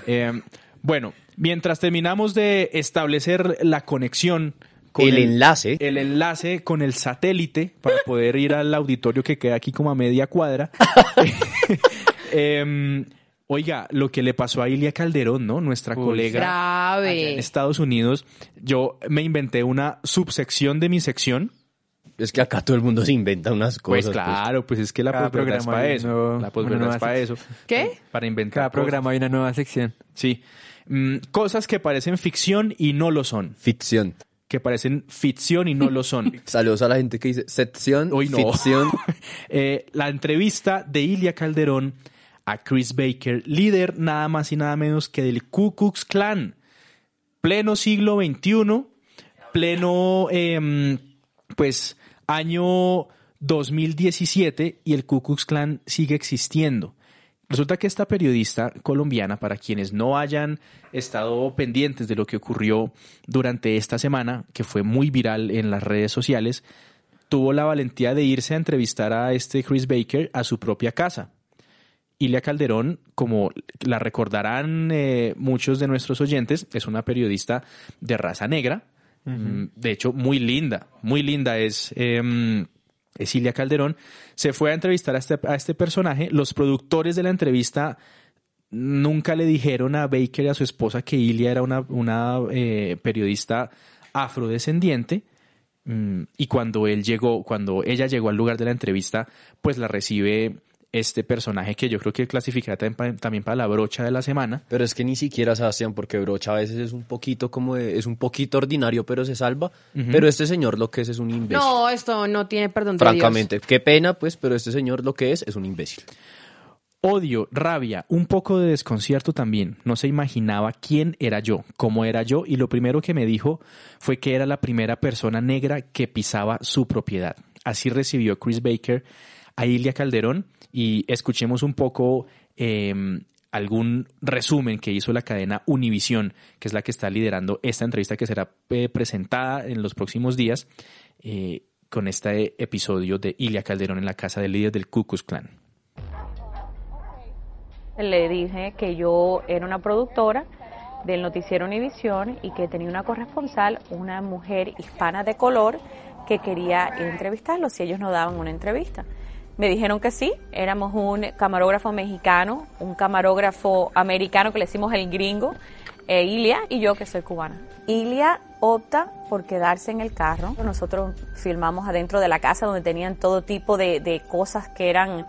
Eh, bueno, mientras terminamos de establecer la conexión con El enlace. el enlace con el satélite para poder ir al auditorio que queda aquí como a media cuadra. Em, oiga, lo que le pasó a Ilia Calderón, ¿no? Nuestra Uy, colega allá en Grave. Estados Unidos. Yo me inventé una subsección de mi sección Es que acá todo el mundo se inventa unas Pues cosas. claro, pues es que la posverdad es programa para eso. La posverdad es para eso. ¿Qué? Para inventar Cada cosas. programa hay una nueva sección. Sí. Mm, cosas que parecen ficción y no lo son. Ficción. Que parecen ficción y no lo son. Saludos a la gente que dice sección, Hoy no. ficción. Eh, la entrevista de Ilia Calderón a Chris Baker, líder nada más y nada menos que del Ku Klux Klan. Pleno siglo XXI, pleno, em, pues, año 2017 y el Ku Klux Klan sigue existiendo. Resulta que esta periodista colombiana, para quienes no hayan estado pendientes de lo que ocurrió durante esta semana, que fue muy viral en las redes sociales, tuvo la valentía de irse a entrevistar a este Chris Baker a su propia casa. Ilia Calderón, como la recordarán eh, muchos de nuestros oyentes, es una periodista de raza negra, mm, de hecho muy linda, muy linda es, eh, es Ilia Calderón. Se fue a entrevistar a este, a este personaje, los productores de la entrevista nunca le dijeron a Baker y a su esposa que Ilia era una, una eh, periodista afrodescendiente. Mm, Y cuando él llegó, cuando ella llegó al lugar de la entrevista, pues la recibe este personaje que yo creo que clasificará también pa- también para la brocha de la semana. Pero es que ni siquiera Sebastián, porque Brocha a veces es un poquito como de- es un poquito ordinario, pero se salva. Pero este señor lo que es es un imbécil. No, esto no tiene perdón de Francamente, qué pena, pues, pero este señor lo que es es un imbécil. Odio, rabia, un poco de desconcierto también. No se imaginaba quién era yo, cómo era yo, y lo primero que me dijo fue que era la primera persona negra que pisaba su propiedad. Así recibió Chris Baker a Ilia Calderón y escuchemos un poco eh, algún resumen que hizo la cadena Univisión, que es la que está liderando esta entrevista que será eh, presentada en los próximos días eh, con este episodio de Ilia Calderón en la casa del líder del Ku Klux Klan. Le dije que yo era una productora del noticiero Univisión y que tenía una corresponsal, una mujer hispana de color, que quería entrevistarlos si ellos no daban una entrevista. Me dijeron que sí, éramos un camarógrafo mexicano, un camarógrafo americano que le decimos el gringo, e Ilia y yo que soy cubana. Ilia opta por quedarse en el carro. Nosotros filmamos adentro de la casa donde tenían todo tipo de, de cosas que eran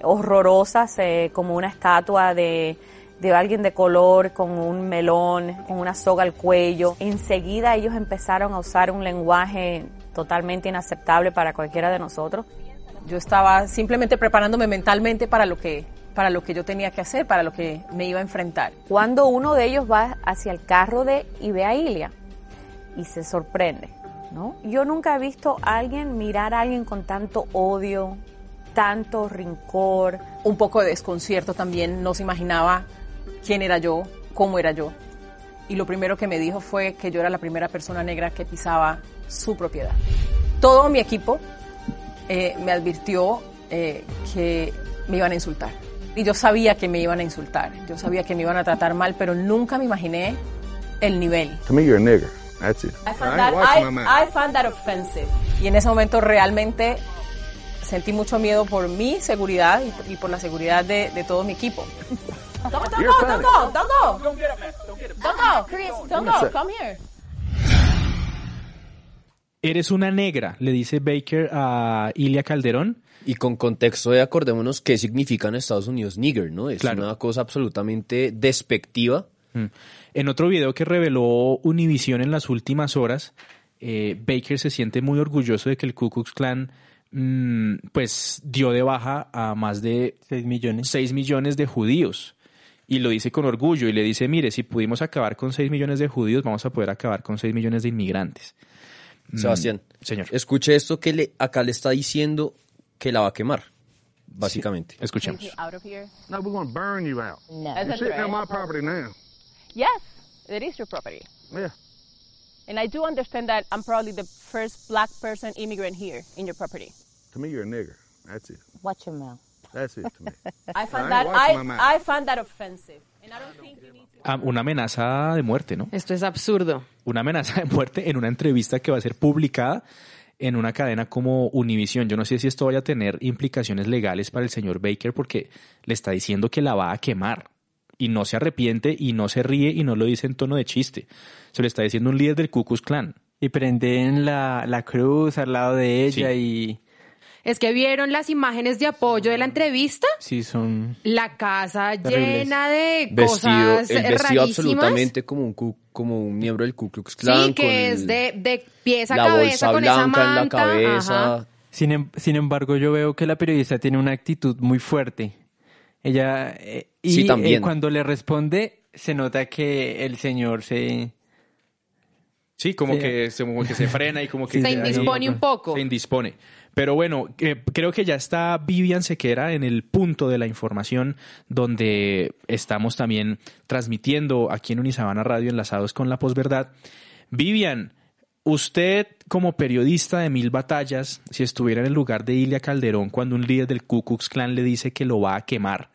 horrorosas, eh, como una estatua de, de alguien de color con un melón, con una soga al cuello. Enseguida ellos empezaron a usar un lenguaje totalmente inaceptable para cualquiera de nosotros. Yo estaba simplemente preparándome mentalmente para lo que para lo que yo tenía que hacer, para lo que me iba a enfrentar. Cuando uno de ellos va hacia el carro de y ve a Ilia y se sorprende, ¿no? Yo nunca he visto a alguien mirar a alguien con tanto odio, tanto rincor. Un poco de desconcierto también, no se imaginaba quién era yo, cómo era yo. Y lo primero que me dijo fue que yo era la primera persona negra que pisaba su propiedad. Todo mi equipo eh, me advirtió eh, que me iban a insultar. Y yo sabía que me iban a insultar, yo sabía que me iban a tratar mal, pero nunca me imaginé el nivel. To me, you're a nigger. That's it. I found, that, I-. I found that offensive. Y en ese momento realmente sentí mucho miedo por mi seguridad y, y por la seguridad de, de todo mi equipo. Don't, don't go, don't go, don't go. Don't get Don't go, Chris, don't go, come here. Eres una negra, le dice Baker a Ilia Calderón. Y con contexto de acordémonos qué significa en Estados Unidos nigger, ¿no? Es Claro. una cosa absolutamente despectiva. Mm. En otro video que reveló Univision en las últimas horas, eh, Baker se siente muy orgulloso de que el Ku Klux Klan mm, pues dio de baja a más de 6 millones. 6 millones de judíos. Y lo dice con orgullo y le dice, mire, si pudimos acabar con 6 millones de judíos, vamos a poder acabar con 6 millones de inmigrantes. Mm, Sebastián, señor. escuche esto que le, acá le está diciendo que la va a quemar, básicamente. Escuchemos. No, we're going to burn you out. No. You're sitting on my property now. Yes, it is your property. Yeah. And I do understand that I'm probably the first black person immigrant here in your property. To me, you're a nigger. That's it. Watch your mouth. That's it to me. I found I that, I. I found that offensive. Ah, Una amenaza de muerte, ¿no? Esto es absurdo. una amenaza de muerte en una entrevista que va a ser publicada en una cadena como Univision. Yo no sé si esto vaya a tener implicaciones legales para el señor Baker porque le está diciendo que la va a quemar y no se arrepiente y no se ríe y no lo dice en tono de chiste. Se lo está diciendo un líder del Ku Klux Klan. Y prenden la, la cruz al lado de ella y Es que vieron las imágenes de apoyo de la entrevista. sí son... La casa Terribles. llena de Vestido, cosas el vestido rarísimas. absolutamente como un, cu- como un miembro del Ku Klux Klan. Sí, con que es el- de, de pies a la cabeza bolsa con esa blanca en la manta. cabeza. Ajá. Sin, em- sin embargo, yo veo que la periodista tiene una actitud muy fuerte. Ella, eh, y Sí, también. eh, cuando le responde, se nota que el señor se... Sí, como, Sí. Que, se- como que se frena y como que... Se ahí- indispone un poco. Se indispone. Pero bueno, eh, creo que ya está Vivian Sequera en el punto de la información donde estamos también transmitiendo aquí en Unisabana Radio enlazados con la posverdad. Vivian, usted como periodista de mil batallas, si estuviera en el lugar de Ilia Calderón cuando un líder del Ku Klux Klan le dice que lo va a quemar,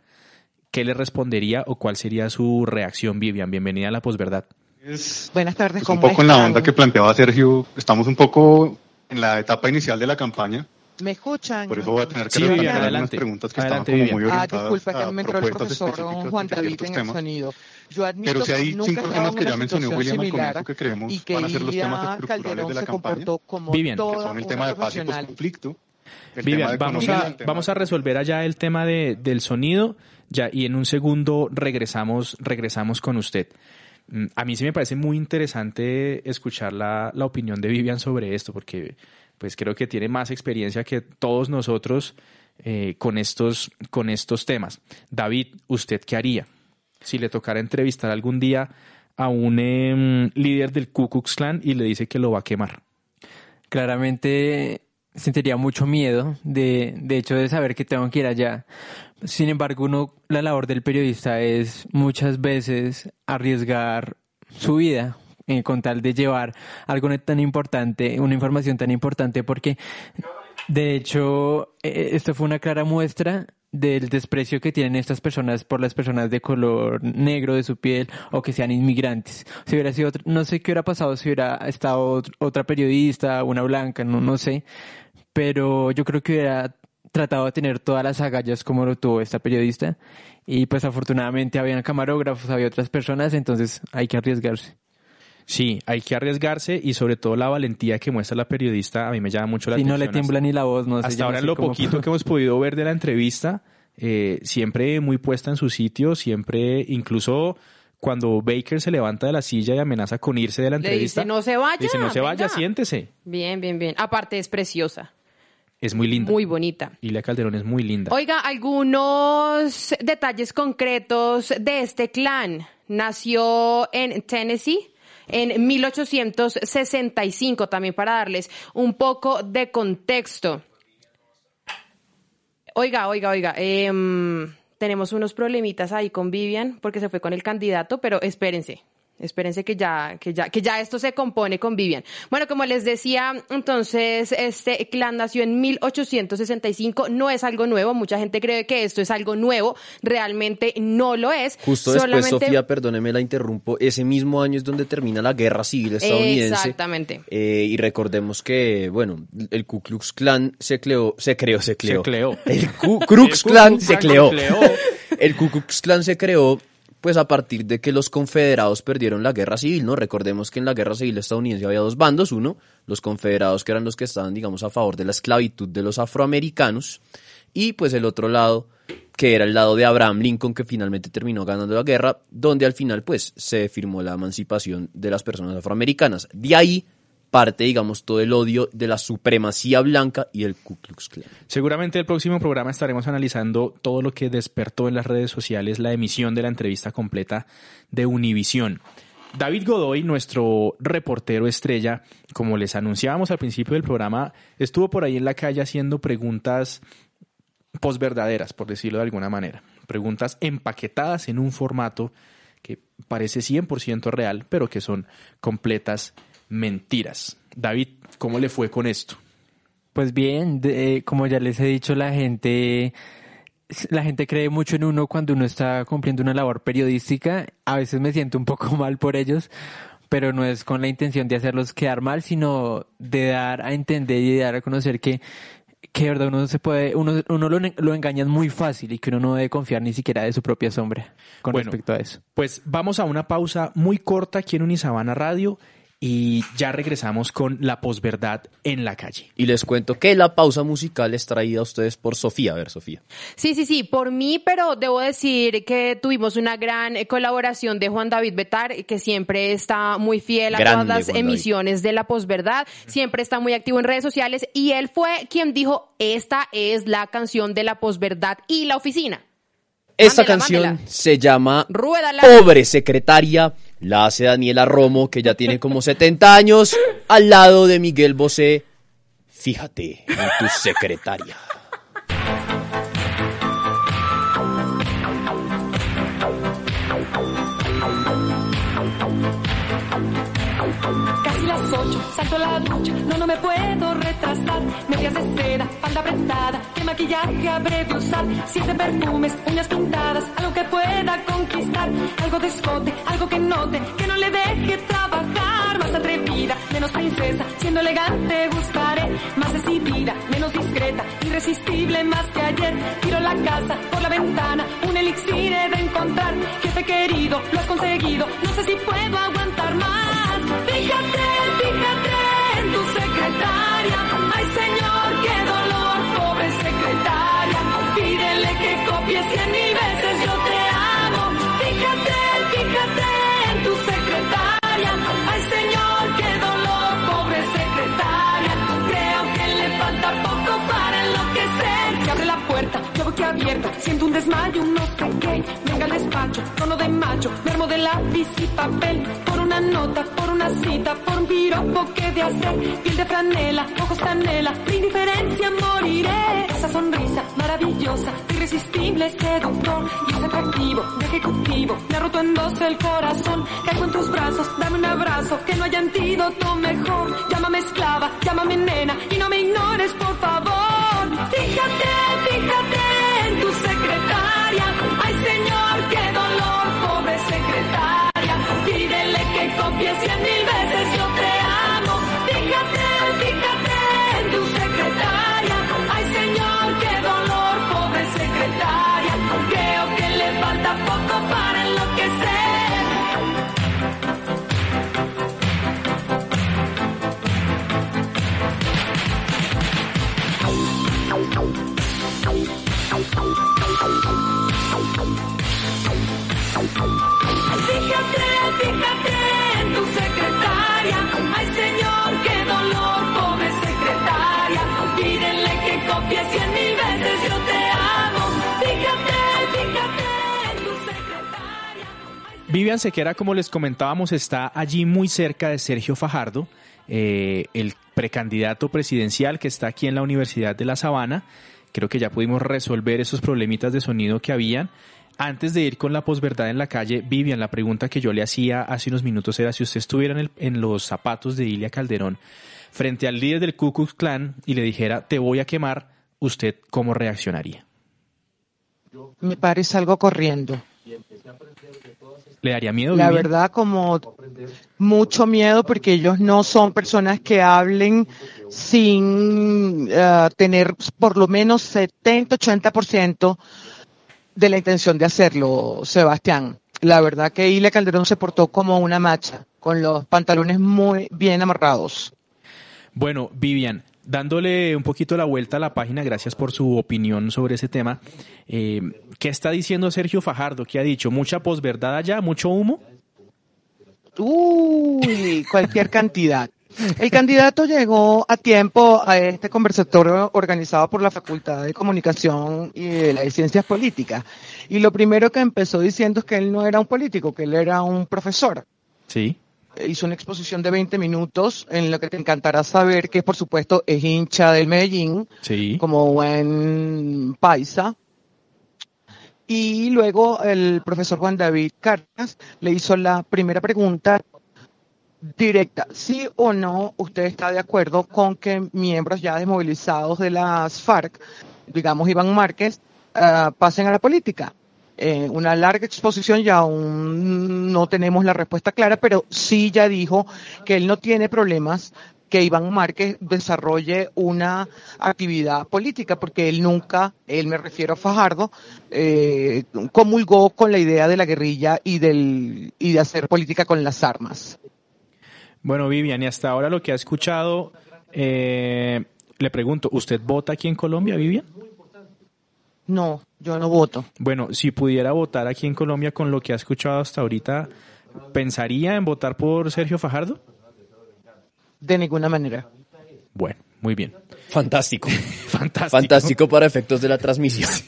¿qué le respondería o cuál sería su reacción, Vivian? Bienvenida a la posverdad. Buenas tardes, Pues un ¿cómo poco en la onda que planteaba Sergio, estamos un poco en la etapa inicial de la campaña, ¿Me escuchan? por eso voy a tener que Sí, responder Vivian, algunas adelante. preguntas que Adelante, estaban como Vivian. muy Ah, orientadas disculpa que a me entró el profesor Juan David en el sonido. Yo admito Pero si hay que cinco temas que ya mencionó William al comienzo que creemos y que van a ser los temas estructurales Calderón de la campaña, comportó como Vivian. que son el tema de paz y profesional. conflicto, Vivian, vamos a, vamos a resolver allá el tema de, del sonido ya, y en un segundo regresamos, regresamos con usted. Mm, A mí sí me parece muy interesante escuchar la, la opinión de Vivian sobre esto, porque pues creo que tiene más experiencia que todos nosotros eh, con, estos, con estos temas. David, ¿usted qué haría si le tocara entrevistar algún día a un em, líder del Ku Klux Klan y le dice que lo va a quemar? Claramente sentiría mucho miedo de, de hecho de saber que tengo que ir allá. Sin embargo, uno, la labor del periodista es muchas veces arriesgar su vida eh, con tal de llevar algo tan importante, una información tan importante, porque de hecho eh, esto fue una clara muestra del desprecio que tienen estas personas por las personas de color negro de su piel o que sean inmigrantes. Si hubiera sido otro- no sé qué hubiera pasado si hubiera estado ot- otra periodista, una blanca, no, no sé, pero yo creo que hubiera tratado de tener todas las agallas como lo tuvo esta periodista y pues afortunadamente habían camarógrafos, había otras personas, entonces hay que arriesgarse. Sí, hay que arriesgarse y sobre todo la valentía que muestra la periodista a mí me llama mucho la Si no atención. le tiembla ni la voz, no sé. Hasta no ahora sé en lo cómo- poquito que hemos podido ver de la entrevista, eh, siempre muy puesta en su sitio, siempre incluso cuando Baker se levanta de la silla y amenaza con irse de la Le entrevista. dice, no se vaya. dice, no se vaya, venga". siéntese. Bien, bien, bien. Aparte es preciosa. Es muy linda. Muy bonita. Ilia Calderón es muy linda. Oiga, algunos detalles concretos de este clan. Nació en Tennessee en 1865, también para darles un poco de contexto. Oiga, oiga, oiga, em, tenemos unos problemitas ahí con Vivian porque se fue con el candidato, pero espérense. Espérense que ya, que ya, que ya esto se compone con Vivian. Bueno, como les decía, entonces este clan nació en 1865. No es algo nuevo. Mucha gente cree que esto es algo nuevo. Realmente no lo es. Justo después, Solamente- Sofía, perdóneme la interrumpo, ese mismo año es donde termina la guerra civil estadounidense. Exactamente. Eh, y recordemos que, bueno, el Ku Klux Klan se creó, se creó, se creó. Se creó. El Ku Klux Klan se creó. El Ku Klux Klan se creó, pues a partir de que los confederados perdieron la guerra civil, ¿no? Recordemos que en la guerra civil estadounidense había dos bandos. Uno, los confederados que eran los que estaban, digamos, a favor de la esclavitud de los afroamericanos. Y pues el otro lado, que era el lado de Abraham Lincoln, que finalmente terminó ganando la guerra, donde al final, pues, se firmó la emancipación de las personas afroamericanas. De ahí parte, digamos, todo el odio de la supremacía blanca y el Ku Klux Klan. Seguramente el próximo programa estaremos analizando todo lo que despertó en las redes sociales la emisión de la entrevista completa de Univisión. David Godoy, nuestro reportero estrella, como les anunciábamos al principio del programa, estuvo por ahí en la calle haciendo preguntas posverdaderas, por decirlo de alguna manera. Preguntas empaquetadas en un formato que parece 100% real, pero que son completas mentiras. David, ¿cómo le fue con esto? Pues bien, de- eh, como ya les he dicho, la gente, la gente cree mucho en uno cuando uno está cumpliendo una labor periodística. A veces me siento un poco mal por ellos, pero no es con la intención de hacerlos quedar mal, sino de dar a entender y de dar a conocer que, que de verdad uno se puede, uno, uno lo, lo engañan muy fácil y que uno no debe confiar ni siquiera de su propia sombra con Bueno, respecto a eso. Pues vamos a una pausa muy corta aquí en Unisabana Radio y ya regresamos con la posverdad en la calle. Y les cuento que la pausa musical es traída a ustedes por Sofía. A ver, Sofía. Sí, sí, sí, por mí, pero debo decir que tuvimos una gran eh, colaboración de Juan David Betar, que siempre está muy fiel a Grande, todas las Juan David. emisiones de La Posverdad, siempre está muy activo en redes sociales y él fue quien dijo, esta es la canción de La Posverdad y la oficina. Esta Mándela, canción mándela. se llama Ruédala. Pobre Secretaria. La hace Daniela Romo, que ya tiene como 70 años, al lado de Miguel Bosé. Fíjate en tu secretaria. Casi las ocho, salto la ducha, me puedo retrasar. Medias de seda, falda apretada, qué maquillaje habré de usar. Siete perfumes, uñas pintadas, algo que pueda conquistar. Algo de escote, algo que note, que no le deje trabajar. Más atrevida, menos princesa, siendo elegante gustaré. Más decidida, menos discreta, irresistible más que ayer. Tiro la casa por la ventana, un elixir he de encontrar. Jefe querido, lo has conseguido, no sé si puedo aguantar más. Fíjate señor, qué dolor, pobre secretaria. Pídele que copie cien mil veces, yo te amo. Fíjate, fíjate en tu La puerta, yo boca abierta, siento un desmayo, no sé qué. Venga al despacho, tono de macho, me armo de lápiz y papel. Por una nota, por una cita, por un piropo que de hacer. Piel de franela, ojos canela, mi indiferencia moriré. Esa sonrisa maravillosa, irresistible, seductor. Y ese atractivo de ejecutivo, me ha roto en dos el corazón. Caigo en tus brazos, dame un abrazo, que no haya antídoto mejor. Llámame esclava, llámame nena, y no me ignores, por favor. Fíjate, fíjate en tu secretaria. Ay, señor, qué dolor, pobre secretaria. Pídele que copie cien Vivian Sequera, como les comentábamos, está allí muy cerca de Sergio Fajardo, eh, el precandidato presidencial que está aquí en la Universidad de La Sabana. Creo que ya pudimos resolver esos problemitas de sonido que habían. Antes de ir con la posverdad en la calle, Vivian, la pregunta que yo le hacía hace unos minutos era si usted estuviera en, los zapatos de Ilia Calderón frente al líder del Ku Klux Klan y le dijera te voy a quemar, ¿usted cómo reaccionaría? Me parece algo corriendo. ¿Le daría miedo? La verdad, como mucho miedo porque ellos no son personas que hablen sin eh, tener por lo menos 70-80% de la intención de hacerlo, Sebastián. La verdad que Ile Calderón se portó como una macha, con los pantalones muy bien amarrados. Bueno, Vivian, dándole un poquito la vuelta a la página, gracias por su opinión sobre ese tema. Eh, ¿Qué está diciendo Sergio Fajardo? ¿Qué ha dicho? ¿Mucha posverdad allá? ¿Mucho humo? Uy, cualquier cantidad. El candidato llegó a tiempo a este conversatorio organizado por la Facultad de Comunicación y de las Ciencias Políticas. Y lo primero que empezó diciendo es que él no era un político, que él era un profesor. Sí. Hizo una exposición de 20 minutos en lo que te encantará saber que, por supuesto, es hincha del Medellín, Sí. como buen paisa. Y luego el profesor Juan David Cárdenas le hizo la primera pregunta directa. ¿Sí o no usted está de acuerdo con que miembros ya desmovilizados de las FARC, digamos Iván Márquez, ah, pasen a la política? Eh, una larga exposición y aún no tenemos la respuesta clara, pero sí ya dijo que él no tiene problemas que Iván Márquez desarrolle una actividad política, porque él nunca, él me refiero a Fajardo, eh, comulgó con la idea de la guerrilla y, del, y de hacer política con las armas. Bueno, Vivian, y hasta ahora lo que ha escuchado, eh, le pregunto, ¿usted vota aquí en Colombia, Vivian? No, yo no voto. Bueno, si pudiera votar aquí en Colombia con lo que ha escuchado hasta ahorita, ¿pensaría en votar por Sergio Fajardo? De ninguna manera. Bueno, muy bien. Fantástico. Fantástico. Fantástico para efectos de la transmisión.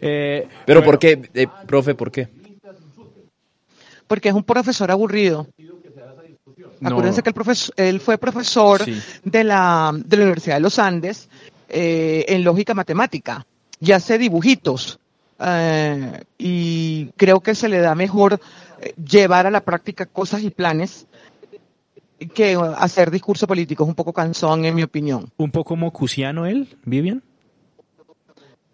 Eh, Pero bueno, ¿por qué, eh, profe, por qué? Porque es un profesor aburrido. No. Acuérdense que el profesor, él fue profesor Sí. de, la, de la Universidad de los Andes eh, en lógica matemática y hace dibujitos. eh, y creo que se le da mejor eh, llevar a la práctica cosas y planes que hacer discurso político. Es un poco cansón, en mi opinión. ¿Un poco mocusiano él, Vivian?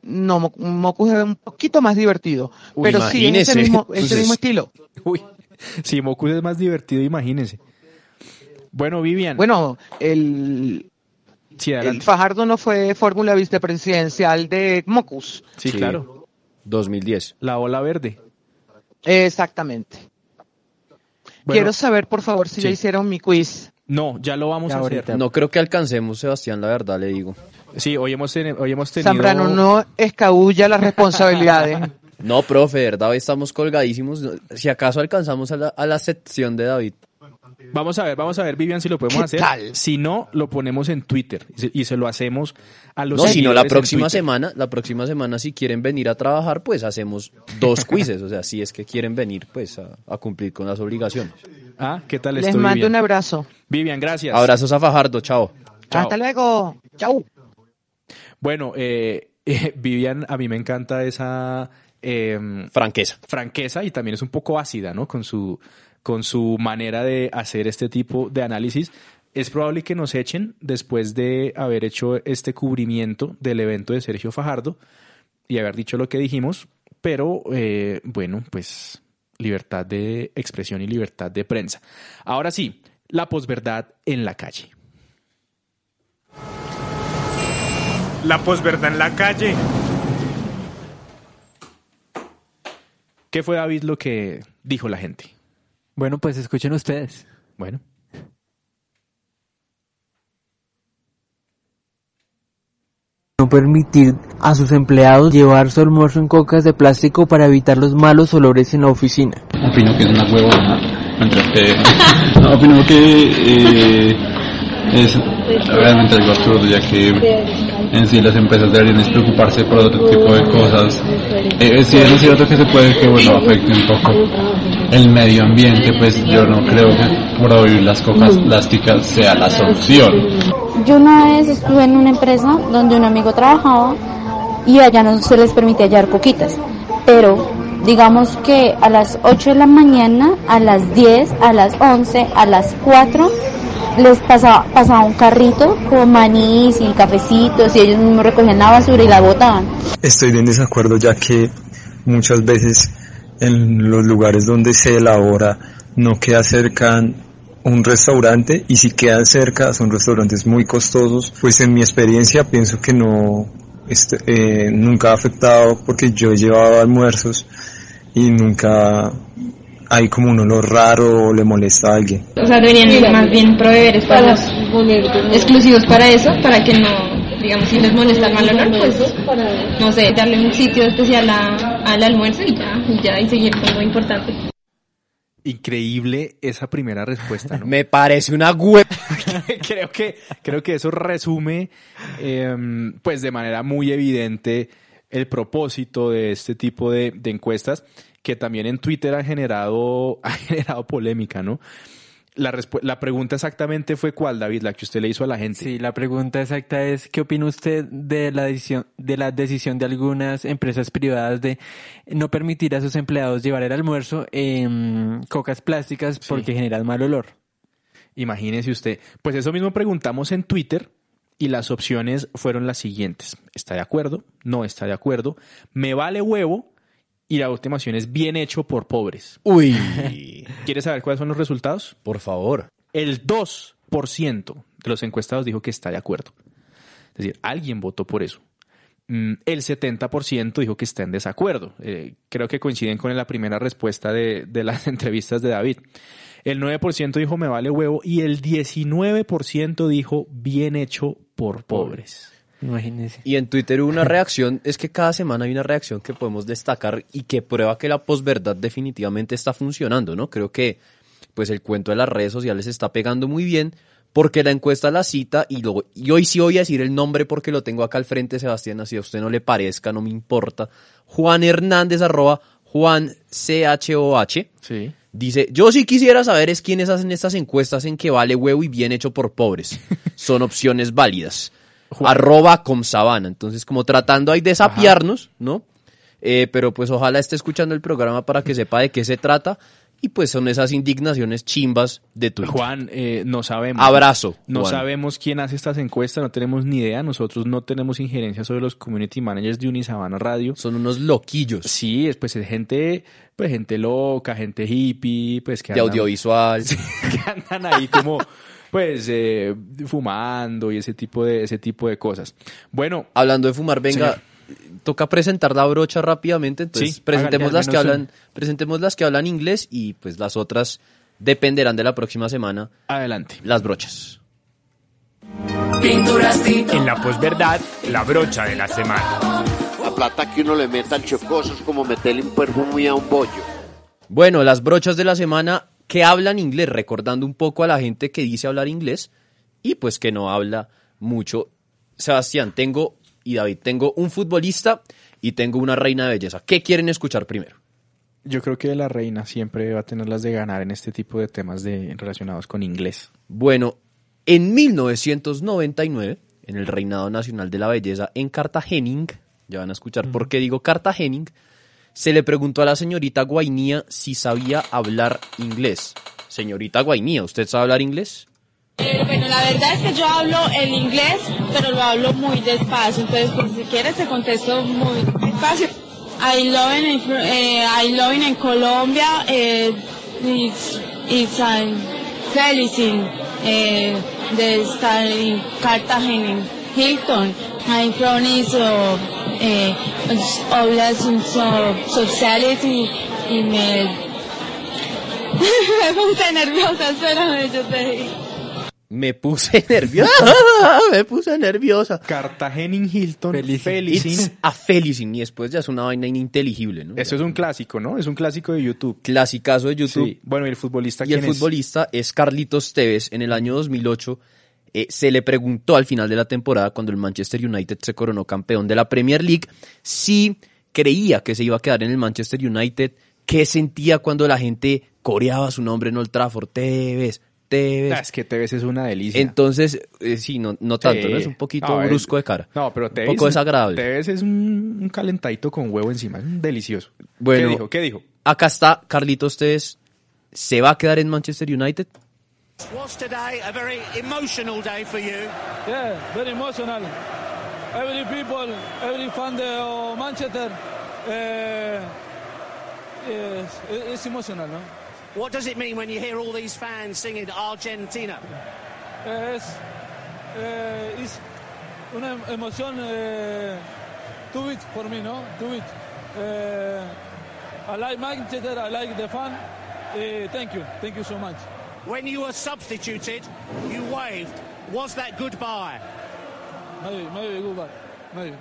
No, Mo- Mocus es un poquito más divertido. Uy, pero sí, es ese imagínese. mismo, ese Entonces- mismo estilo. Uy, si Mocus es más divertido, imagínense. Bueno, Vivian. Bueno, el, Sí, el. Fajardo no fue fórmula vicepresidencial de Mocus. Sí, claro. 2010. La ola verde. Exactamente. Bueno, Quiero saber, por favor, si sí. ya hicieron mi quiz. No, ya lo vamos Ya a hacer. ahorita. No creo que alcancemos, Sebastián, la verdad le digo. Sí, hoy hemos, hoy hemos tenido... Zambrano no escabulla las responsabilidades. No, profe, de verdad, hoy estamos colgadísimos. Si acaso alcanzamos a la, a la sección de David. Vamos a ver, vamos a ver, Vivian, si lo podemos ¿Qué hacer. tal? Si no, lo ponemos en Twitter y se, y se lo hacemos a los No, si no, la próxima semana, la próxima semana, si quieren venir a trabajar, pues hacemos dos quizzes. O sea, si es que quieren venir, pues a, a cumplir con las obligaciones. Ah, ¿qué tal Les estoy, mando Vivian? un abrazo. Vivian, gracias. Abrazos a Fajardo, chao. Chao. Hasta luego. Chau. Bueno, eh, eh, Vivian, a mí me encanta esa eh, Franqueza. franqueza y también es un poco ácida, ¿no? Con su, con su manera de hacer este tipo de análisis. Es probable que nos echen después de haber hecho este cubrimiento del evento de Sergio Fajardo y haber dicho lo que dijimos, pero eh, bueno, pues libertad de expresión y libertad de prensa. Ahora sí, la posverdad en la calle. La posverdad en la calle. ¿Qué fue David lo que dijo la gente? Bueno, pues escuchen ustedes. Bueno. No permitir a sus empleados llevar su almuerzo en cocas de plástico para evitar los malos olores en la oficina. Opino que es una huevona. Mientras que- no, opino que eh, es realmente algo absurdo, ya que en sí las empresas deberían preocuparse por otro tipo de cosas. Eh, sí es cierto que se puede que bueno afecte un poco el medio ambiente, pues yo no creo que prohibir las cocas plásticas sea la solución. Yo una vez estuve en una empresa donde un amigo trabajaba y allá no se les permitía llevar coquitas, pero digamos que a las 8 de la mañana, a las 10, a las 11, a las 4 les pasaba, un carrito con manís y cafecitos y ellos mismos recogían la basura y la botaban. Estoy en desacuerdo ya que muchas veces en los lugares donde se elabora no queda cerca un restaurante y si quedan cerca son restaurantes muy costosos. Pues en mi experiencia pienso que no, este, eh, nunca ha afectado porque yo he llevado almuerzos y nunca hay como un olor raro o le molesta a alguien. O sea, deberían más bien proveer espacios exclusivos para eso, para que no, digamos, si les molesta el mal olor, pues, no sé, darle un sitio especial a- al almuerzo y ya, y ya, y seguir con lo importante. Increíble esa primera respuesta, ¿no? Me parece una web. creo que creo que eso resume eh, pues de manera muy evidente el propósito de este tipo de, de encuestas que también en Twitter ha generado ha generado polémica, ¿no? La, la pregunta exactamente fue cuál, David, la que usted le hizo a la gente. Sí, la pregunta exacta es, ¿qué opina usted de la decisión de, la decisión de algunas empresas privadas de no permitir a sus empleados llevar el almuerzo en cocas plásticas porque generan mal olor? Imagínese usted. Pues eso mismo preguntamos en Twitter y las opciones fueron las siguientes. ¿Está de acuerdo? ¿No está de acuerdo? ¿Me vale huevo? Y la última opción es bien hecho por pobres. Uy. ¿Quieres saber cuáles son los resultados? Por favor. El 2% de los encuestados dijo que está de acuerdo. Es decir, alguien votó por eso. Mm, El 70% dijo que está en desacuerdo. Eh, creo que coinciden con la primera respuesta de, de las entrevistas de David. El 9% dijo me vale huevo y el 19% dijo bien hecho por pobres. Imagínese. Y en Twitter hubo una reacción, es que cada semana hay una reacción que podemos destacar y que prueba que la posverdad definitivamente está funcionando, ¿no? Creo que pues el cuento de las redes sociales está pegando muy bien porque la encuesta la cita y, lo, y hoy sí voy a decir el nombre porque lo tengo acá al frente, Sebastián, así a usted no le parezca, no me importa. Juan Hernández, arroba Juan CHOH. Sí. Dice, yo sí quisiera saber es quiénes hacen estas encuestas en que vale huevo y bien hecho por pobres. Son opciones válidas. Arroba Comsabana. Entonces, como tratando ahí de sapiarnos, ¿no? Eh, pero pues ojalá esté escuchando el programa para que sepa de qué se trata. Y pues son esas indignaciones chimbas de Twitter. Juan, eh, no sabemos. Abrazo, No Juan. sabemos quién hace estas encuestas, no tenemos ni idea. Nosotros no tenemos injerencia sobre los community managers de Unisabana Radio. Son unos loquillos. Sí, es, pues es gente, pues gente loca, gente hippie, pues que De andan- audiovisual. que andan ahí como pues eh, fumando y ese tipo de ese tipo de cosas. Bueno, Hablando de fumar, venga, toca presentar la brocha rápidamente, entonces Sí, presentemos las que hablan, presentemos las que hablan inglés y pues las otras dependerán de la próxima semana. Adelante. Las brochas. En la posverdad, la brocha de la semana. La plata que uno le mete al chocoso es como meterle un perfume a un bollo. Bueno, las brochas de la semana que hablan inglés, recordando un poco a la gente que dice hablar inglés y pues que no habla mucho. Sebastián, tengo y David, tengo un futbolista y tengo una reina de belleza. ¿Qué quieren escuchar primero? yo creo que la reina siempre va a tener las de ganar en este tipo de temas de relacionados con inglés. Bueno, en 1999, en el Reinado Nacional de la Belleza en Cartagening, ya van a escuchar por qué digo Cartagening, se le preguntó a la señorita Guainía si sabía hablar inglés. Señorita Guainía, ¿usted sabe hablar inglés? Eh, bueno, la verdad es que yo hablo el inglés, pero lo hablo muy despacio. Entonces, pues, si quieres te contesto muy despacio. I love in, eh, I love in Colombia. Eh, it's, it's a felicing eh, de Cartagena, Hilton. I'm from eh, hablas so, sociality y me... me puse nerviosa, espérame, yo te digo. Me puse nerviosa, me puse nerviosa. Cartagening Hilton Felicin. It's a Felicin y después ya es una vaina ininteligible, ¿no? Eso es un clásico, ¿no? Es un clásico de YouTube. Clasicazo de YouTube. Sí. Bueno, ¿y el futbolista Y el quién es? futbolista es Carlitos Tevez. En el año 2008 eh, se le preguntó al final de la temporada, cuando el Manchester United se coronó campeón de la Premier League, si creía que se iba a quedar en el Manchester United, qué sentía cuando la gente coreaba su nombre en Old Trafford, Tevez, Tevez. Ah, es que Tevez es una delicia. Entonces, eh, sí, no, no tanto, Sí. ¿no? Es un poquito No, es- brusco de cara. No, pero Tevez. Un poco desagradable. Tevez es un, un calentadito con huevo encima. Es un delicioso. Bueno, ¿Qué dijo? ¿Qué dijo? Acá está Carlitos Tevez. ¿Se va a quedar en Manchester United? Was today a very emotional day for you? Yeah, very emotional. Every people, every fan uh, Manchester, uh, yes, it's emotional, no? What does it mean when you hear all these fans singing Argentina? Es, eh, es una em- emoción eh, too big for me, no? Too big. Eh, I like Manchester, I like the fan. Eh, thank you, thank you so much. When you were substituted, you waved. Was that goodbye? Maybe, maybe goodbye, maybe.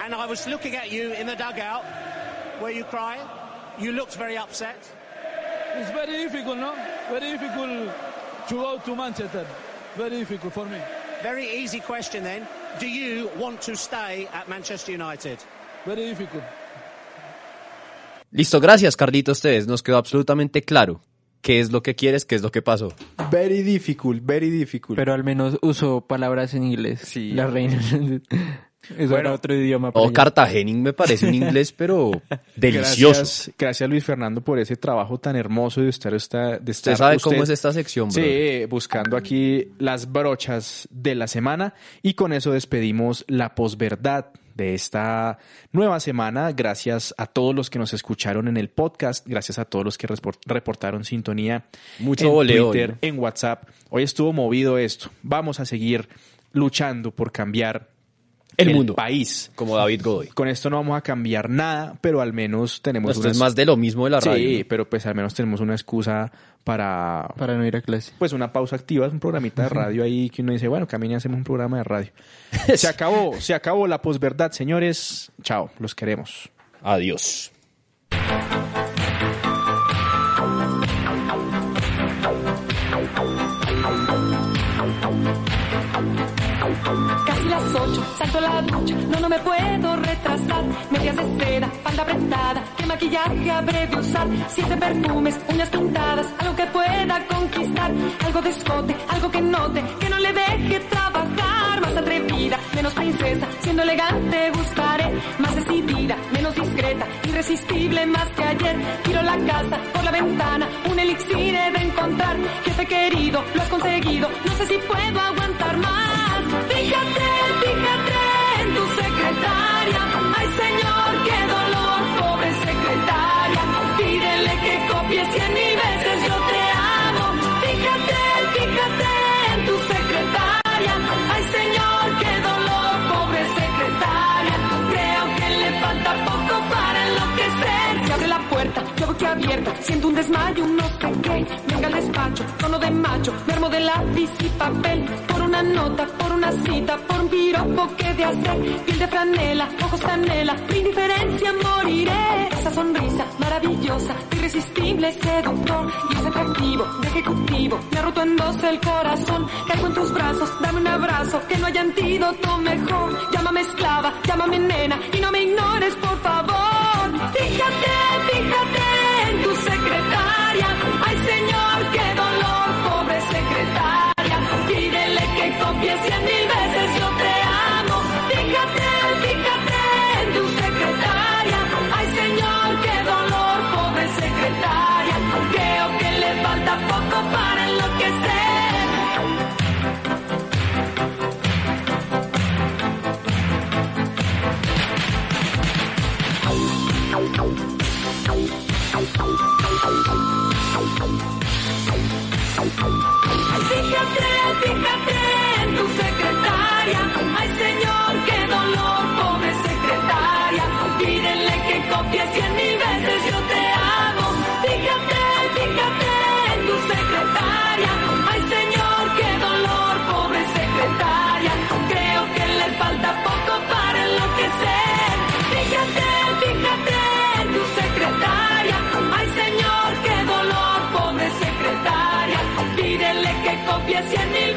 And I was looking at you in the dugout. Were you crying? You looked very upset. It's very difficult, no? Very difficult to go to Manchester. Very difficult for me. Very easy question then. Do you want to stay at Manchester United? Very difficult. Listo, gracias Carlitos Tevez. Nos quedó absolutamente claro qué es lo que quieres, qué es lo que pasó. Very difficult, very difficult. Pero al menos usó palabras en inglés. Sí. La reina. Eso Bueno. era otro idioma. para Oh, me parece un inglés, pero delicioso. Gracias, gracias Luis Fernando por ese trabajo tan hermoso de estar, esta- de estar sabe cómo es esta sección, Sí, brother. buscando aquí las brochas de la semana y con eso despedimos la posverdad de esta nueva semana. Gracias a todos los que nos escucharon en el podcast, gracias a todos los que reportaron sintonía Mucho en voleo Twitter, ¿no? en WhatsApp. Hoy estuvo movido esto. Vamos a seguir luchando por cambiar El mundo. país. Como David Godoy. Con esto no vamos a cambiar nada, pero al menos tenemos Esto es más de lo mismo de la radio, Sí, ¿no? pero pues al menos tenemos una excusa para... Para no ir a clase. Pues una pausa activa, es un programita de radio ahí que uno dice, bueno, camine hacemos un programa de radio. se acabó, se acabó la posverdad, señores. Chao, los queremos. Adiós. Salto la ducha, no, no me puedo retrasar. Medias de seda, falda apretada, qué maquillaje habré de usar. Siete perfumes, uñas pintadas, algo que pueda conquistar. Algo de escote, algo que note, que no le deje trabajar. Más atrevida, menos princesa, siendo elegante buscaré. Más decidida, menos discreta, irresistible más que ayer. Tiro la casa por la ventana, un elixir he de encontrar. Jefe querido, lo has conseguido, no sé si puedo aguantar más. Fíjate, fíjate secretaria. Ay, señor, qué dolor, pobre secretaria. Pídele que Siento un desmayo, no sé qué. Venga al despacho, tono de macho. Me de lápiz y papel. Por una nota, por una cita, por un piropo que de hacer. Piel de franela, ojos canela. Mi indiferencia moriré. Esa sonrisa maravillosa, irresistible, seductor. Y es atractivo, ejecutivo. Me ha roto en dos el corazón. Caigo en tus brazos, dame un abrazo. Que no haya antídoto mejor. Llámame esclava, llámame nena. Y no me ignores, por favor. Fíjate, secretaria. Ay, señor, qué cien mil veces, yo te amo. Fíjate, fíjate en tu secretaria. Ay, señor, qué dolor, pobre secretaria. Creo que le falta poco para enloquecer. Fíjate, fíjate en tu secretaria. Ay, señor, qué dolor, pobre secretaria. Pídele que copie cien mil